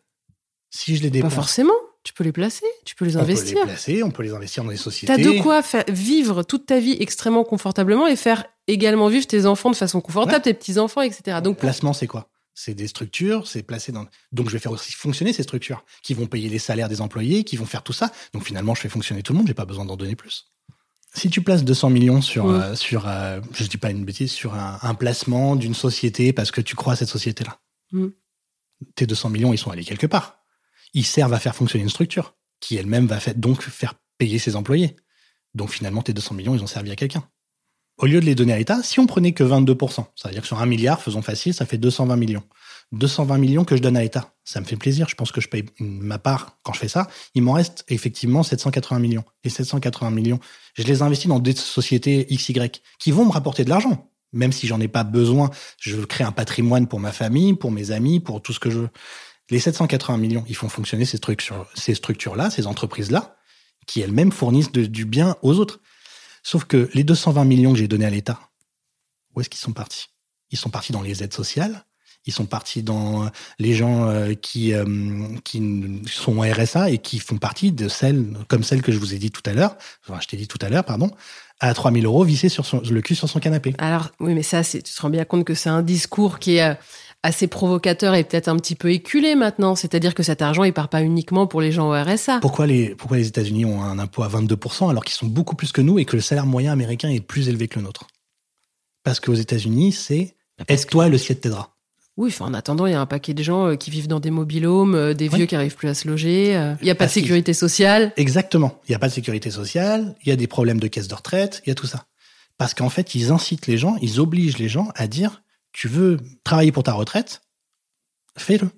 Si je les Pas dépense, forcément. Tu peux les placer, tu peux les on peut investir. les placer, on peut les investir dans des sociétés. T'as de quoi faire, vivre toute ta vie extrêmement confortablement et faire également vivre tes enfants de façon confortable, Ouais. tes petits-enfants, etc. Donc, Placement, c'est quoi? C'est des structures, c'est placé dans. Donc, je vais faire aussi fonctionner ces structures qui vont payer les salaires des employés, qui vont faire tout ça. Donc, finalement, je fais fonctionner tout le monde. J'ai pas besoin d'en donner plus. Si tu places 200 millions sur, euh, sur, euh, je dis pas une bêtise, sur un, un placement d'une société parce que tu crois à cette société-là, Mm. tes 200 millions, ils sont allés quelque part. Ils servent à faire fonctionner une structure qui elle-même va donc faire payer ses employés. Donc, finalement, tes 200 millions, ils ont servi à quelqu'un. Au lieu de les donner à l'État, si on prenait que 22%, ça veut dire que sur un milliard, faisons facile, ça fait 220 millions. 220 millions que je donne à l'État. Ça me fait plaisir. Je pense que je paye ma part quand je fais ça. Il m'en reste effectivement 780 millions. Et 780 millions, je les investis dans des sociétés XY qui vont me rapporter de l'argent. Même si j'en ai pas besoin, je crée un patrimoine pour ma famille, pour mes amis, pour tout ce que je veux. Les 780 millions, ils font fonctionner ces structures, ces structures-là, ces entreprises-là, qui elles-mêmes fournissent du bien aux autres. Sauf que les 220 millions que j'ai donnés à l'État, où est-ce qu'ils sont partis? Ils sont partis dans les aides sociales, ils sont partis dans les gens euh, qui, euh, qui sont au RSA et qui font partie de celles, comme celle que je vous ai dit tout à l'heure, enfin, je t'ai dit tout à l'heure, pardon, à 3000 euros vissé sur son, le cul sur son canapé. alors, oui, mais ça, tu te rends bien compte que c'est un discours qui est euh, assez provocateur et peut-être un petit peu éculé maintenant. C'est-à-dire que cet argent, il part pas uniquement pour les gens au RSA. Pourquoi les, pourquoi les États-Unis ont un impôt à 22% alors qu'ils sont beaucoup plus que nous et que le salaire moyen américain est plus élevé que le nôtre? Parce qu'aux États-Unis, c'est aide-toi et le ciel t'aidera. Oui, enfin, en attendant, il y a un paquet de gens euh, qui vivent dans des mobilhomes, euh, des Oui. vieux qui arrivent plus à se loger. euh, Il n'y a pas de Parce sécurité sociale. Exactement. Il n'y a pas de sécurité sociale, il y a des problèmes de caisse de retraite, il y a tout ça. Parce qu'en fait, ils incitent les gens, ils obligent les gens à dire tu veux travailler pour ta retraite, fais-le.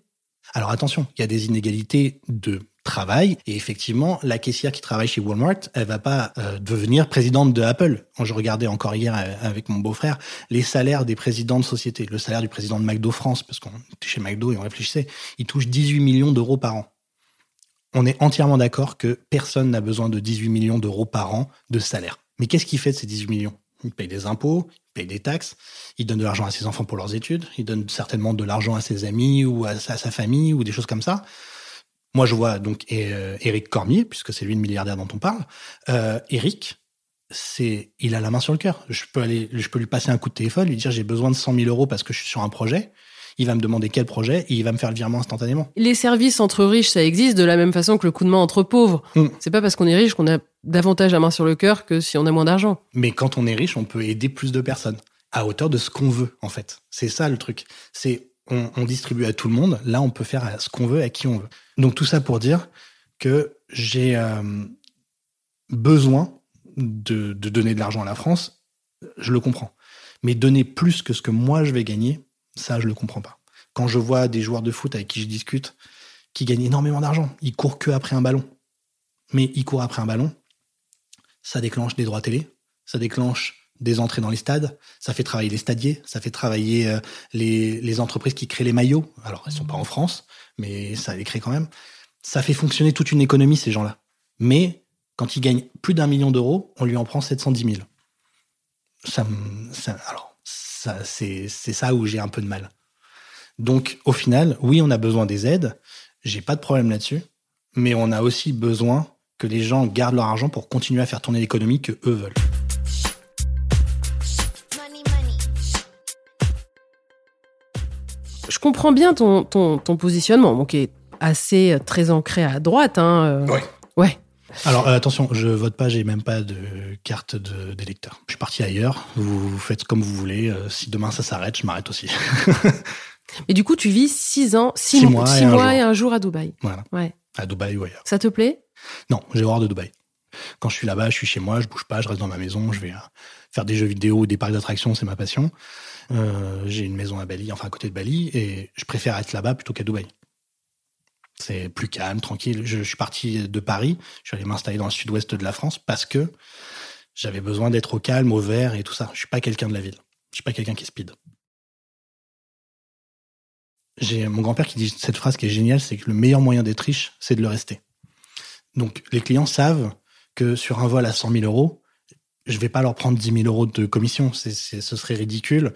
Alors attention, il y a des inégalités de travail et effectivement, la caissière qui travaille chez Walmart, elle va pas euh, devenir présidente de Apple. Quand je regardais encore hier euh, avec mon beau-frère les salaires des présidents de société, le salaire du président de McDo France, parce qu'on était chez McDo et on réfléchissait, il touche 18 millions d'euros par an. On est entièrement d'accord que personne n'a besoin de 18 millions d'euros par an de salaire. Mais qu'est-ce qu'il fait de ces 18 millions? Il paye des impôts, paye des taxes, il donne de l'argent à ses enfants pour leurs études, il donne certainement de l'argent à ses amis ou à sa, famille ou des choses comme ça. Moi, je vois donc euh, Eric Cormier, puisque c'est lui le milliardaire dont on parle. Euh, Eric, c'est, il a la main sur le cœur. Je peux je peux lui passer un coup de téléphone, lui dire j'ai besoin de 100 000 euros parce que je suis sur un projet. Il va me demander quel projet et il va me faire le virement instantanément. Les services entre riches, ça existe de la même façon que le coup de main entre pauvres. Mm. C'est pas parce qu'on est riche qu'on a davantage la main sur le cœur que si on a moins d'argent. Mais quand on est riche, on peut aider plus de personnes à hauteur de ce qu'on veut, en fait. C'est ça le truc. C'est on, on distribue à tout le monde. Là, on peut faire à ce qu'on veut, à qui on veut. Donc tout ça pour dire que j'ai euh, besoin de, de donner de l'argent à la France. Je le comprends. Mais donner plus que ce que moi je vais gagner, ça, je le comprends pas. Quand je vois des joueurs de foot avec qui je discute qui gagnent énormément d'argent, ils courent que après un ballon. mais il court après un ballon, ça déclenche des droits télé, ça déclenche des entrées dans les stades, ça fait travailler les stadiers, ça fait travailler euh, les, entreprises qui créent les maillots. Alors, elles sont pas en France, mais ça les crée quand même. Ça fait fonctionner toute une économie, ces gens-là. Mais quand ils gagnent plus d'un million d'euros, on lui en prend 710 000. Ça, ça alors, c'est ça où j'ai un peu de mal. Donc, au final, oui, on a besoin des aides. J'ai pas de problème là-dessus. Mais on a aussi besoin que les gens gardent leur argent pour continuer à faire tourner l'économie que eux veulent. Je comprends bien ton, ton, ton positionnement, qui est assez euh, très ancré à droite. Hein, Oui. Ouais. Alors euh, attention, je vote pas, j'ai même pas de carte d'électeur. Je suis parti ailleurs. Vous, faites comme vous voulez. Euh, si demain ça s'arrête, je m'arrête aussi. Mais du coup, tu vis six ans, six, mois, six et, mois un et, un jour à Dubaï. Voilà. Ouais. À Dubaï ou ailleurs. Ça te plaît? Non, j'ai horreur de Dubaï. Quand je suis là-bas, je suis chez moi, je bouge pas, je reste dans ma maison, je vais faire des jeux vidéo ou des parcs d'attractions, c'est ma passion. Euh, j'ai une maison à Bali, enfin à côté de Bali, et je préfère être là-bas plutôt qu'à Dubaï. C'est plus calme, tranquille. Je, suis parti de Paris, je suis allé m'installer dans le sud-ouest de la France parce que j'avais besoin d'être au calme, au vert et tout ça. Je suis pas quelqu'un de la ville. Je suis pas quelqu'un qui speed. J'ai mon grand-père qui dit cette phrase qui est géniale, c'est que le meilleur moyen d'être riche, c'est de le rester. Donc les clients savent que sur un vol à 100 000 euros, je vais pas leur prendre 10 000 euros de commission. C'est, ce serait ridicule.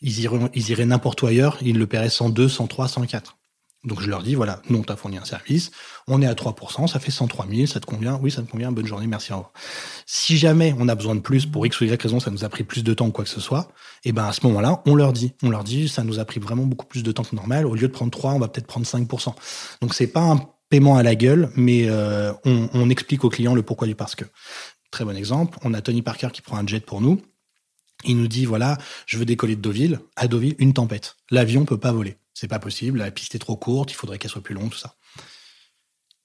Ils ils iraient n'importe où ailleurs, ils le paieraient 102, 103, 104. Donc je leur dis, voilà, nous on t'a fourni un service, on est à 3%, ça fait 103 000, ça te convient Oui, ça me convient, bonne journée, merci, au revoir. Si jamais on a besoin de plus, pour X ou Y raison, ça nous a pris plus de temps ou quoi que ce soit, et ben à ce moment-là, on leur dit, on leur dit, ça nous a pris vraiment beaucoup plus de temps que normal, au lieu de prendre 3, on va peut-être prendre 5%. Donc c'est pas un paiement à la gueule, mais euh, on, on explique au client le pourquoi du parce que. Très bon exemple, on a Tony Parker qui prend un jet pour nous, il nous dit, voilà, je veux décoller de Deauville, à Deauville, une tempête. L'avion peut pas voler. C'est pas possible, la piste est trop courte, il faudrait qu'elle soit plus longue, tout ça.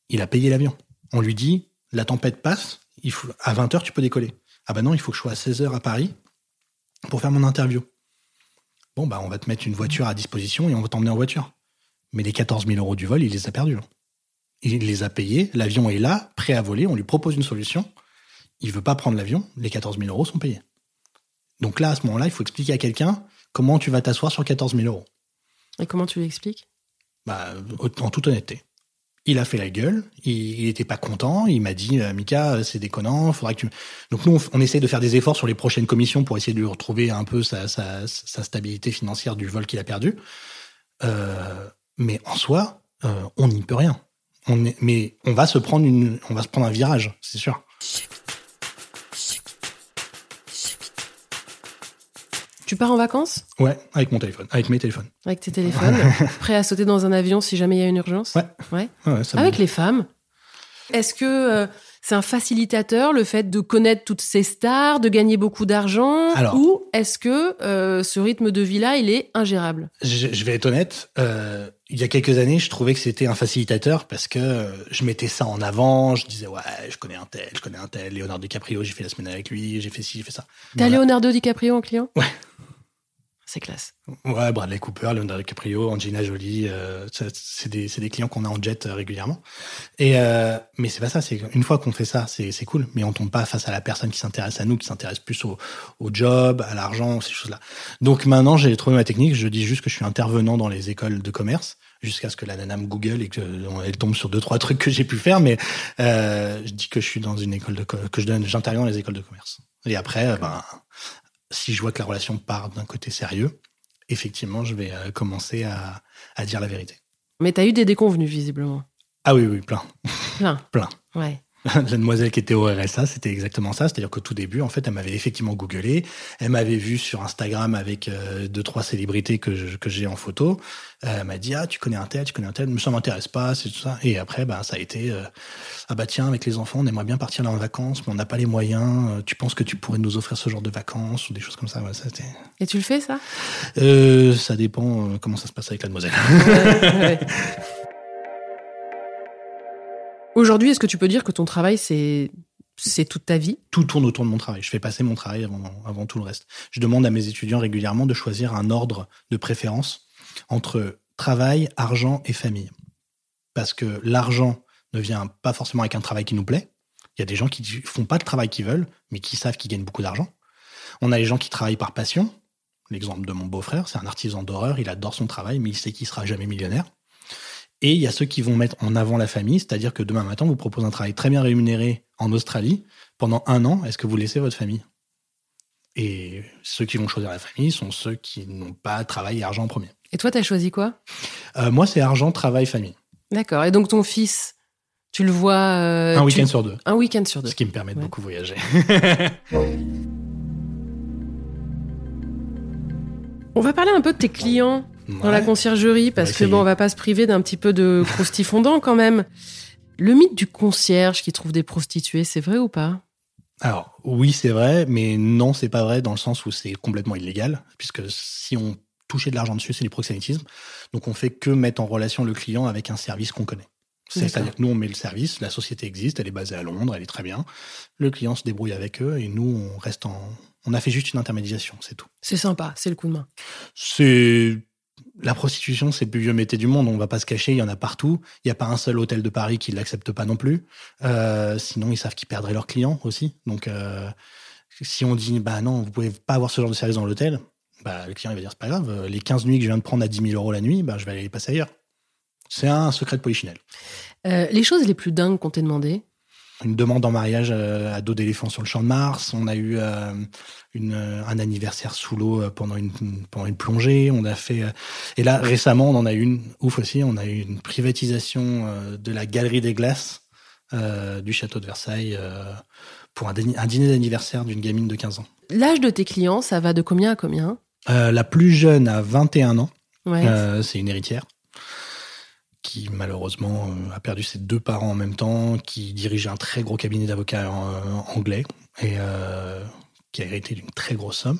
Il a payé l'avion. On lui dit, la tempête passe, à 20h, tu peux décoller. Ah bah non, il faut que je sois à 16h à Paris pour faire mon interview. Bon, bah on va te mettre une voiture à disposition et on va t'emmener en voiture. Mais les 14 000 euros du vol, il les a perdus. Il les a payés, l'avion est là, prêt à voler, on lui propose une solution. Il veut pas prendre l'avion, les 14 000 euros sont payés. Donc là, à ce moment-là, il faut expliquer à quelqu'un comment tu vas t'asseoir sur 14 000 euros. Et comment tu l'expliques? Bah, En toute honnêteté. Il a fait la gueule, il n'était pas content, il m'a dit Mika, c'est déconnant, faudrait que tu. Donc nous, on, on, essaie de faire des efforts sur les prochaines commissions pour essayer de lui retrouver un peu sa, sa, sa stabilité financière du vol qu'il a perdu. Euh, mais en soi, euh, on n'y peut rien. On est, mais on va se prendre une, on va se prendre un virage, c'est sûr. Tu pars en vacances Ouais, avec mon téléphone, avec mes téléphones. Avec tes téléphones, prêt à sauter dans un avion si jamais il y a une urgence Ouais. Ouais. ouais avec les femmes Est-ce que euh, c'est un facilitateur le fait de connaître toutes ces stars, de gagner beaucoup d'argent Alors, Ou est-ce que euh, ce rythme de vie-là, il est ingérable? Je, je, vais être honnête, euh, il y a quelques années, je trouvais que c'était un facilitateur parce que je mettais ça en avant, je disais ouais, je connais un tel, je connais un tel, Leonardo DiCaprio, j'ai fait la semaine avec lui, j'ai fait ci, j'ai fait ça. T'as voilà. Leonardo DiCaprio en client? Ouais. Classe. Ouais, Bradley Cooper, Leonardo DiCaprio, Angelina Jolie, euh, c'est des, des, clients qu'on a en jet euh, régulièrement. Et euh, mais c'est pas ça. C'est une fois qu'on fait ça, c'est cool. Mais on tombe pas face à la personne qui s'intéresse à nous, qui s'intéresse plus au, au, job, à l'argent, ces choses-là. Donc maintenant, j'ai trouvé ma technique. Je dis juste que je suis intervenant dans les écoles de commerce jusqu'à ce que la nana me Google et qu'elle tombe sur deux trois trucs que j'ai pu faire. Mais je dis que je suis dans une école de que je donne, j'interviens dans les écoles de commerce. Et après, ben si je vois que la relation part d'un côté sérieux, effectivement, je vais euh, commencer à, à, dire la vérité. Mais tu as eu des déconvenus, visiblement. Ah oui, oui, plein. Plein. plein. Ouais. La demoiselle qui était au RSA, c'était exactement ça. C'est-à-dire qu'au tout début, en fait, elle m'avait effectivement googlé. Elle m'avait vu sur Instagram avec euh, deux, trois célébrités que, je, que j'ai en photo. Euh, elle m'a dit, ah, tu connais un tel, tu connais un tel. Mais ça m'intéresse pas, c'est tout ça. Et après, bah, ça a été, euh, ah bah tiens, avec les enfants, on aimerait bien partir là en vacances, mais on n'a pas les moyens. Tu penses que tu pourrais nous offrir ce genre de vacances ou des choses comme ça, ouais, ça Et tu le fais, ça? Euh, Ça dépend comment ça se passe avec la demoiselle. Ouais, ouais. Aujourd'hui, est-ce que tu peux dire que ton travail, c'est toute ta vie? Tout tourne autour de mon travail. Je fais passer mon travail avant, tout le reste. Je demande à mes étudiants régulièrement de choisir un ordre de préférence entre travail, argent et famille. Parce que l'argent ne vient pas forcément avec un travail qui nous plaît. Il y a des gens qui font pas le travail qu'ils veulent, mais qui savent qu'ils gagnent beaucoup d'argent. On a les gens qui travaillent par passion. L'exemple de mon beau-frère, c'est un artisan d'horreur, il adore son travail, mais il sait qu'il sera jamais millionnaire. Et il y a ceux qui vont mettre en avant la famille, c'est-à-dire que demain matin, on vous propose un travail très bien rémunéré en Australie pendant un an. Est-ce que vous laissez votre famille? Et ceux qui vont choisir la famille sont ceux qui n'ont pas travail et argent en premier. Et toi, tu as choisi quoi? Euh, Moi, c'est argent, travail, famille. D'accord. Et donc ton fils, tu le vois euh, Un week-end sur deux. Un week-end sur deux. Ce qui me permet de beaucoup voyager. on va parler un peu de tes clients dans la conciergerie parce que bon, on va pas se priver d'un petit peu de croustifondant quand même. Le mythe du concierge qui trouve des prostituées, c'est vrai ou pas? Alors oui, c'est vrai, mais non, c'est pas vrai dans le sens où c'est complètement illégal, puisque si on touchait de l'argent dessus, c'est du proxénétisme. Donc on fait que mettre en relation le client avec un service qu'on connaît. C'est-à-dire que nous, on met le service, la société existe, elle est basée à Londres, elle est très bien. Le client se débrouille avec eux et nous, on reste en. On a fait juste une intermédiation, c'est tout. C'est sympa, c'est le coup de main. C'est. La prostitution, c'est le plus vieux métier du monde. On va pas se cacher, il y en a partout. Il n'y a pas un seul hôtel de Paris qui l'accepte pas non plus. Euh, sinon, ils savent qu'ils perdraient leurs clients aussi. Donc, euh, si on dit, bah non, vous pouvez pas avoir ce genre de service dans l'hôtel, bah, le client va dire, c'est pas grave. Les 15 nuits que je viens de prendre à 10 000 euros la nuit, bah, je vais aller les passer ailleurs. C'est un secret de polichinelle. Euh, les choses les plus dingues qu'on t'ait demandé Une demande en mariage euh, à dos d'éléphant sur le champ de Mars. On a eu euh, une, un anniversaire sous l'eau pendant une, pendant une plongée. On a fait. et là, récemment, on en a eu une ouf aussi. On a eu une privatisation de la galerie des glaces du château de Versailles pour un, un dîner d'anniversaire d'une gamine de 15 ans. L'âge de tes clients, ça va de combien à combien? La plus jeune a 21 ans. c'est une héritière qui malheureusement euh, a perdu ses deux parents en même temps, qui dirigeait un très gros cabinet d'avocats euh, anglais et euh, qui a hérité d'une très grosse somme.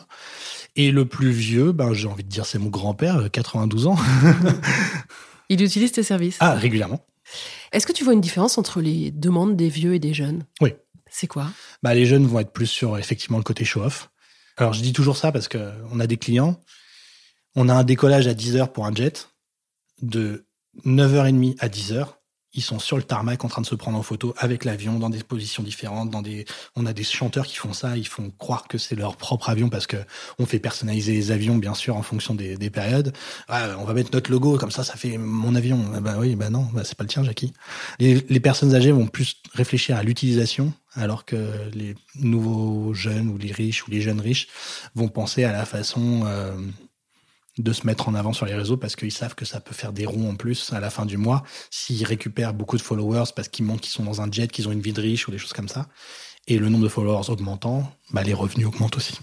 Et le plus vieux, ben, j'ai envie de dire c'est mon grand-père, 92 ans. Il utilise tes services Ah, régulièrement. Est-ce que tu vois une différence entre les demandes des vieux et des jeunes? Oui. C'est quoi? Bah, Les jeunes vont être plus sur effectivement le côté show-off. Alors je dis toujours ça parce qu'on a des clients, on a un décollage à 10 heures pour un jet de 9h30 à 10h, ils sont sur le tarmac en train de se prendre en photo avec l'avion dans des positions différentes, dans des on a des chanteurs qui font ça, ils font croire que c'est leur propre avion parce que on fait personnaliser les avions bien sûr en fonction des, des périodes. Ah, on va mettre notre logo comme ça ça fait mon avion. Ah bah oui, bah non, bah c'est pas le tien Jackie. Les, les personnes âgées vont plus réfléchir à l'utilisation alors que les nouveaux jeunes ou les riches ou les jeunes riches vont penser à la façon euh, de se mettre en avant sur les réseaux parce qu'ils savent que ça peut faire des ronds en plus à la fin du mois s'ils récupèrent beaucoup de followers parce qu'ils montrent qu'ils sont dans un jet, qu'ils ont une vie de riche ou des choses comme ça. Et le nombre de followers augmentant, bah, les revenus augmentent aussi.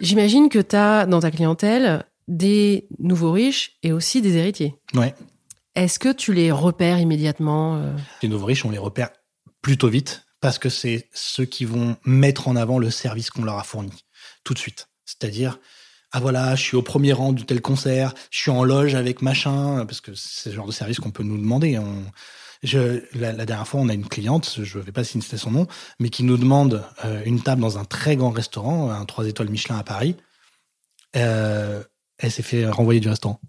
J'imagine que tu as dans ta clientèle des nouveaux riches et aussi des héritiers. Ouais. Est-ce que tu les repères immédiatement euh? Les nouveaux riches, on les repère plutôt vite parce que c'est ceux qui vont mettre en avant le service qu'on leur a fourni tout de suite. C'est-à-dire, ah voilà, je suis au premier rang de tel concert, je suis en loge avec machin, parce que c'est le genre de service qu'on peut nous demander. je, la, dernière fois, on a une cliente, je ne vais pas citer son nom, mais qui nous demande euh, une table dans un très grand restaurant, un 3 étoiles Michelin à Paris. Euh, elle s'est fait renvoyer du restaurant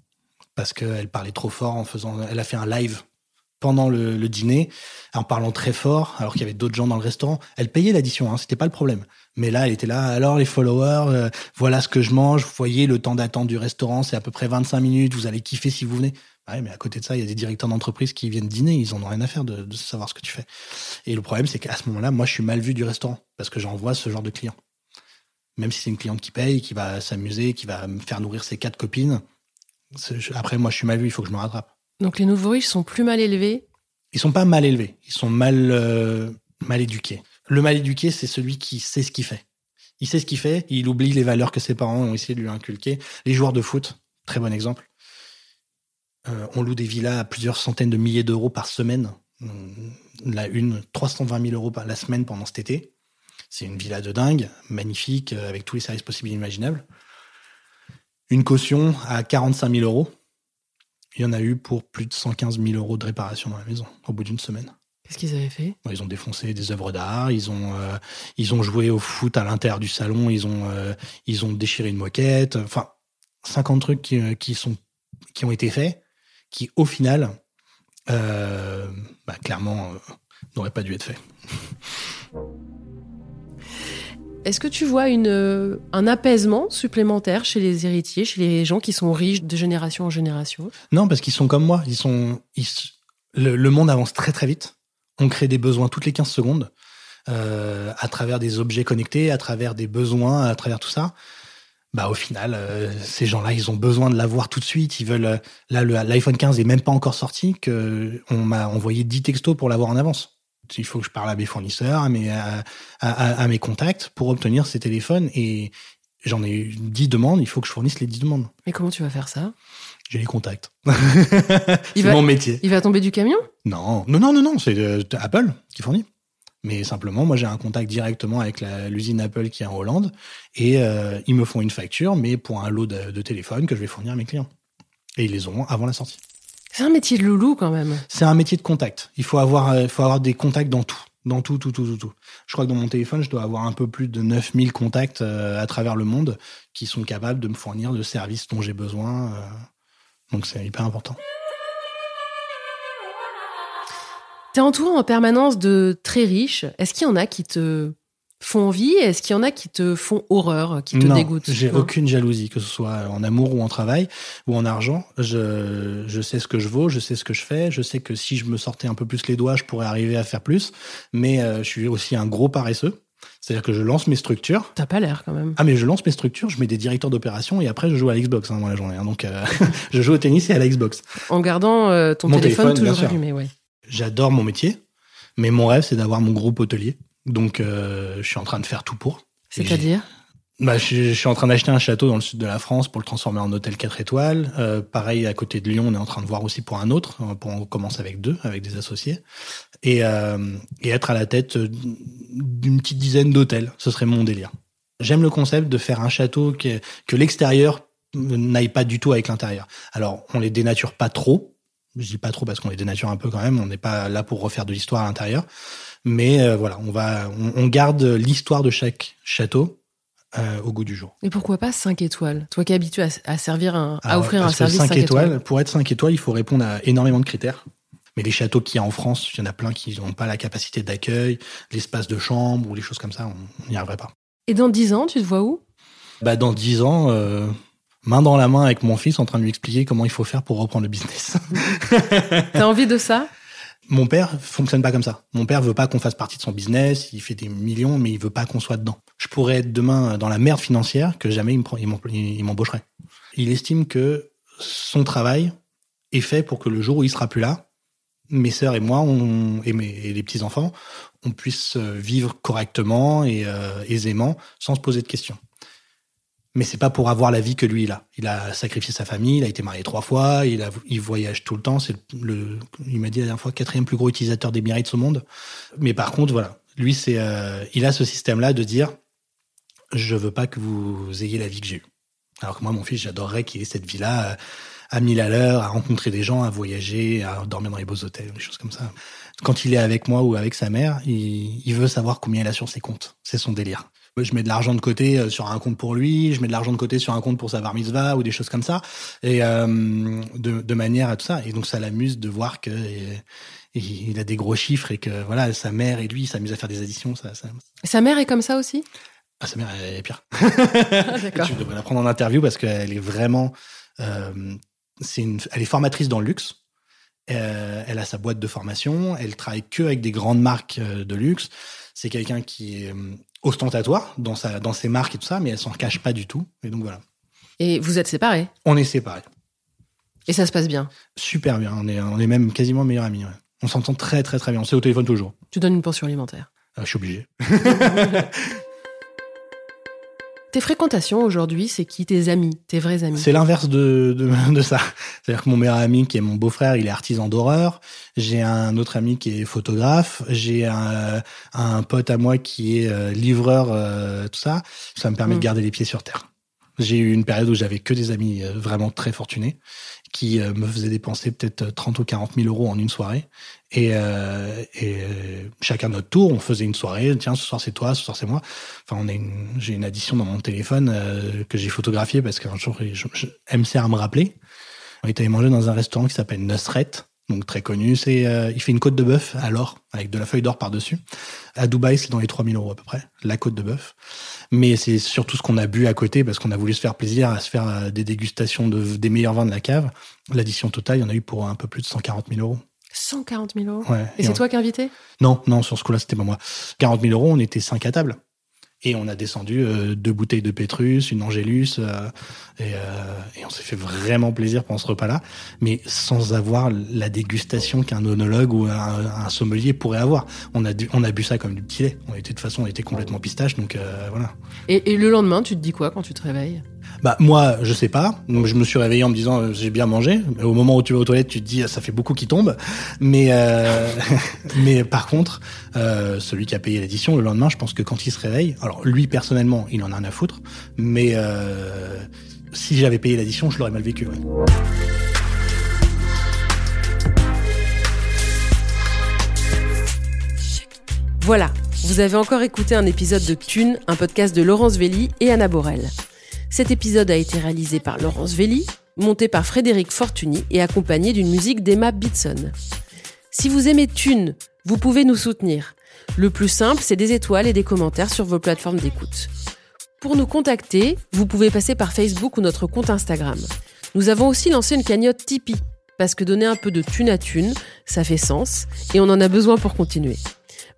parce qu'elle parlait trop fort en faisant. Elle a fait un live pendant le, dîner en parlant très fort, alors qu'il y avait d'autres gens dans le restaurant. Elle payait l'addition, hein, c'était pas le problème. Mais là, elle était là. Alors les followers, euh, voilà ce que je mange. Vous voyez, le temps d'attente du restaurant, c'est à peu près 25 minutes. Vous allez kiffer si vous venez. Ouais, mais à côté de ça, il y a des directeurs d'entreprise qui viennent dîner. Ils en ont rien à faire de savoir ce que tu fais. Et le problème, c'est qu'à ce moment-là, moi, je suis mal vu du restaurant parce que j'envoie ce genre de client. Même si c'est une cliente qui paye, qui va s'amuser, qui va me faire nourrir ses quatre copines. Après, moi, je suis mal vu. Il faut que je me rattrape. Donc les nouveaux riches sont plus mal élevés. Ils sont pas mal élevés. Ils sont mal euh, mal éduqués. Le mal éduqué, c'est celui qui sait ce qu'il fait. Il sait ce qu'il fait, il oublie les valeurs que ses parents ont essayé de lui inculquer. Les joueurs de foot, très bon exemple. Euh, on loue des villas à plusieurs centaines de milliers d'euros par semaine. La une, 320 000 euros par la semaine pendant cet été. C'est une villa de dingue, magnifique, euh, avec tous les services possibles et imaginables. Une caution à 45 000 euros. Il y en a eu pour plus de 115 000 euros de réparation dans la maison au bout d'une semaine. Qu'est-ce qu'ils avaient fait? Ils ont défoncé des œuvres d'art, ils ont euh, ils ont joué au foot à l'intérieur du salon, ils ont euh, ils ont déchiré une moquette, enfin 50 trucs qui, euh, qui sont qui ont été faits qui au final euh, bah, clairement, euh, n'aurait pas dû être fait. Est-ce que tu vois euh, un apaisement supplémentaire chez les héritiers, chez les gens qui sont riches de génération en génération? Non, parce qu'ils sont comme moi. Ils sont, le, monde avance très très vite. On crée des besoins toutes les 15 secondes euh, à travers des objets connectés, à travers des besoins, à travers tout ça. Bah au final, euh, ces gens-là, ils ont besoin de l'avoir tout de suite. Ils veulent. Là, l'iPhone 15 est même pas encore sorti. Que on m'a envoyé 10 textos pour l'avoir en avance. Il faut que je parle à mes fournisseurs, à mes à, à- à mes contacts pour obtenir ces téléphones. Et j'en ai eu 10 demandes. Il faut que je fournisse les 10 demandes. Mais comment tu vas faire ça? J'ai les contacts. C'est va- mon métier. Il va tomber du camion? Non, non, non, non, non, c'est euh, Apple qui fournit. Mais simplement, moi, j'ai un contact directement avec la- l'usine Apple qui est en Hollande et euh, ils me font une facture, mais pour un lot de, de téléphones que je vais fournir à mes clients. Et ils les auront avant la sortie. C'est un métier de loulou quand même. C'est un métier de contact. Il faut avoir, euh, il faut avoir des contacts dans tout. Dans tout, tout, tout, tout, tout. Je crois que dans mon téléphone, je dois avoir un peu plus de 9000 contacts euh, à travers le monde qui sont capables de me fournir le service dont j'ai besoin. euh. donc c'est hyper important. T'es entouré en permanence de très riches. Est-ce qu'il y en a qui te font envie Est-ce qu'il y en a qui te font horreur, qui te non, dégoûtent J'ai aucune jalousie, que ce soit en amour ou en travail ou en argent. Je, je sais ce que je vaux, je sais ce que je fais. Je sais que si je me sortais un peu plus les doigts, je pourrais arriver à faire plus. Mais euh, je suis aussi un gros paresseux. C'est-à-dire que je lance mes structures. T'as pas l'air quand même. Ah mais je lance mes structures, je mets des directeurs d'opération et après je joue à l'Xbox hein, dans la journée. hein. donc euh, je joue au tennis et à la Xbox. En gardant euh, ton téléphone, téléphone, toujours allumé, ouais. J'adore mon métier, mais mon rêve c'est d'avoir mon groupe hôtelier. Donc euh, je suis en train de faire tout pour. C'est-à-dire? Bah, je, je suis en train d'acheter un château dans le sud de la France pour le transformer en hôtel 4 étoiles. Euh, pareil, à côté de Lyon, on est en train de voir aussi pour un autre. Pour, on commence avec deux, avec des associés. Et, euh, et être à la tête d'une petite dizaine d'hôtels. Ce serait mon délire. J'aime le concept de faire un château qui que l'extérieur n'aille pas du tout avec l'intérieur. Alors, on les dénature pas trop. Je dis pas trop parce qu'on les dénature un peu quand même. On n'est pas là pour refaire de l'histoire à l'intérieur. Mais euh, voilà, on va, on, on garde l'histoire de chaque château euh, au goût du jour. Et pourquoi pas 5 étoiles? Toi qui es habitué à, à servir un, à Ah, offrir un service 5 5 étoiles, étoiles. pour être 5 étoiles, il faut répondre à énormément de critères. Mais les châteaux qu'il y a en France, il y en a plein qui n'ont pas la capacité d'accueil, l'espace de chambre ou les choses comme ça, on n'y arriverait pas. Et dans 10 ans, tu te vois où? Bah, dans 10 ans, euh, main dans la main avec mon fils en train de lui expliquer comment il faut faire pour reprendre le business. T'as envie de ça? Mon père fonctionne pas comme ça. Mon père veut pas qu'on fasse partie de son business, il fait des millions, mais il veut pas qu'on soit dedans. Je pourrais être demain dans la merde financière que jamais il m'embaucherait. Il estime que son travail est fait pour que le jour où il sera plus là, mes sœurs et moi, et, mes, les petits enfants, on puisse euh, vivre correctement et euh, aisément, sans se poser de questions. Mais c'est pas pour avoir la vie que lui il a. Il a sacrifié sa famille, il a été marié trois fois, il a, il voyage tout le temps. C'est le, il m'a dit la dernière fois quatrième plus gros utilisateur d'Emirates au monde. Mais par contre, voilà, lui c'est, euh, il a ce système-là de dire, je veux pas que vous ayez la vie que j'ai eue. Alors que moi, mon fils, j'adorerais qu'il ait cette vie-là euh, à mille à l'heure, à rencontrer des gens, à voyager, à dormir dans les beaux hôtels, des choses comme ça. Quand il est avec moi ou avec sa mère, il, il veut savoir combien il a sur ses comptes. C'est son délire. Je mets de l'argent de côté euh, sur un compte pour lui, je mets de l'argent de côté sur un compte pour sa bar mitzvah ou des choses comme ça, et euh, de, de manière à tout ça. Et donc ça l'amuse de voir que il a des gros chiffres et que voilà, sa mère et lui s'amusent à faire des additions. Ça, ça... Sa mère est comme ça aussi? Ah, sa mère elle est pire. Ah, D'accord. Tu devrais la prendre en interview parce qu'elle est vraiment, euh, c'est une, elle est formatrice dans le luxe. Euh, elle a sa boîte de formation. Elle travaille que avec des grandes marques de luxe. C'est quelqu'un qui est euh, ostentatoire dans sa, dans ses marques et tout ça, mais elle s'en cache pas du tout. Et donc voilà, Et vous êtes séparés? On est séparés. Et ça se passe bien? Super bien. On est, on est même quasiment meilleurs amis. ouais. On s'entend très très très bien. On s'est au téléphone toujours. Tu donnes une pension alimentaire? Euh, je suis obligé. Tes fréquentations aujourd'hui, c'est qui tes amis, tes vrais amis? C'est l'inverse de, de, de ça. C'est-à-dire que mon meilleur ami, qui est mon beau-frère, il est artisan d'horreur. J'ai un autre ami qui est photographe. J'ai un, un pote à moi qui est euh, livreur, euh, tout ça. Ça me permet Mm. de garder les pieds sur terre. J'ai eu une période où j'avais que des amis euh, vraiment très fortunés qui euh, me faisaient dépenser peut-être 30 ou 40 000 euros en une soirée. Et, euh, et euh, chacun notre tour, on faisait une soirée. Tiens, ce soir c'est toi, ce soir c'est moi. Enfin, on une, j'ai une addition dans mon téléphone euh, que j'ai photographiée parce qu'un jour, je, je, me à me rappeler. On était allé manger dans un restaurant qui s'appelle Nusret. Donc très connu. C'est, euh, il fait une côte de bœuf à l'or, avec de la feuille d'or par-dessus. À Dubaï, c'est dans les 3000 euros à peu près, la côte de bœuf. Mais c'est surtout ce qu'on a bu à côté, parce qu'on a voulu se faire plaisir à se faire euh, des dégustations de, des meilleurs vins de la cave. L'addition totale, il y en a eu pour un peu plus de 140 000 euros. 140 000 euros Ouais. Et c'est on- toi qui as invité? Non, non, sur ce coup-là, c'était pas moi. 40 000 euros, on était cinq à table. Et on a descendu euh, deux bouteilles de Pétrus, une Angélus, euh, et, euh, et on s'est fait vraiment plaisir pendant ce repas-là, mais sans avoir la dégustation qu'un onologue ou un, sommelier pourrait avoir. On a, on a bu ça comme du petit lait. On était de toute façon, on était complètement pistache, donc euh, voilà. et, et le lendemain, tu te dis quoi quand tu te réveilles? Bah moi, je sais pas. Je me suis réveillé en me disant euh, j'ai bien mangé. Au moment où tu vas aux toilettes, tu te dis ah, ça fait beaucoup qui tombe. Mais euh, mais par contre, euh, celui qui a payé l'édition le lendemain, je pense que quand il se réveille, alors lui personnellement, il en a rien à foutre. Mais euh, si j'avais payé l'édition, je l'aurais mal vécu. Voilà, vous avez encore écouté un épisode de Thune, un podcast de Laurence Velli et Anna Borel. Cet épisode a été réalisé par Laurence Velli, monté par Frédéric Fortuny et accompagné d'une musique d'Emma Bitson. Si vous aimez Thune, vous pouvez nous soutenir. Le plus simple, c'est des étoiles et des commentaires sur vos plateformes d'écoute. Pour nous contacter, vous pouvez passer par Facebook ou notre compte Instagram. Nous avons aussi lancé une cagnotte Tipeee, parce que donner un peu de thune à thune, ça fait sens, et on en a besoin pour continuer.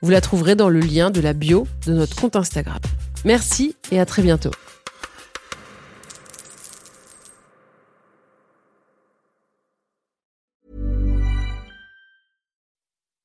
Vous la trouverez dans le lien de la bio de notre compte Instagram. Merci et à très bientôt.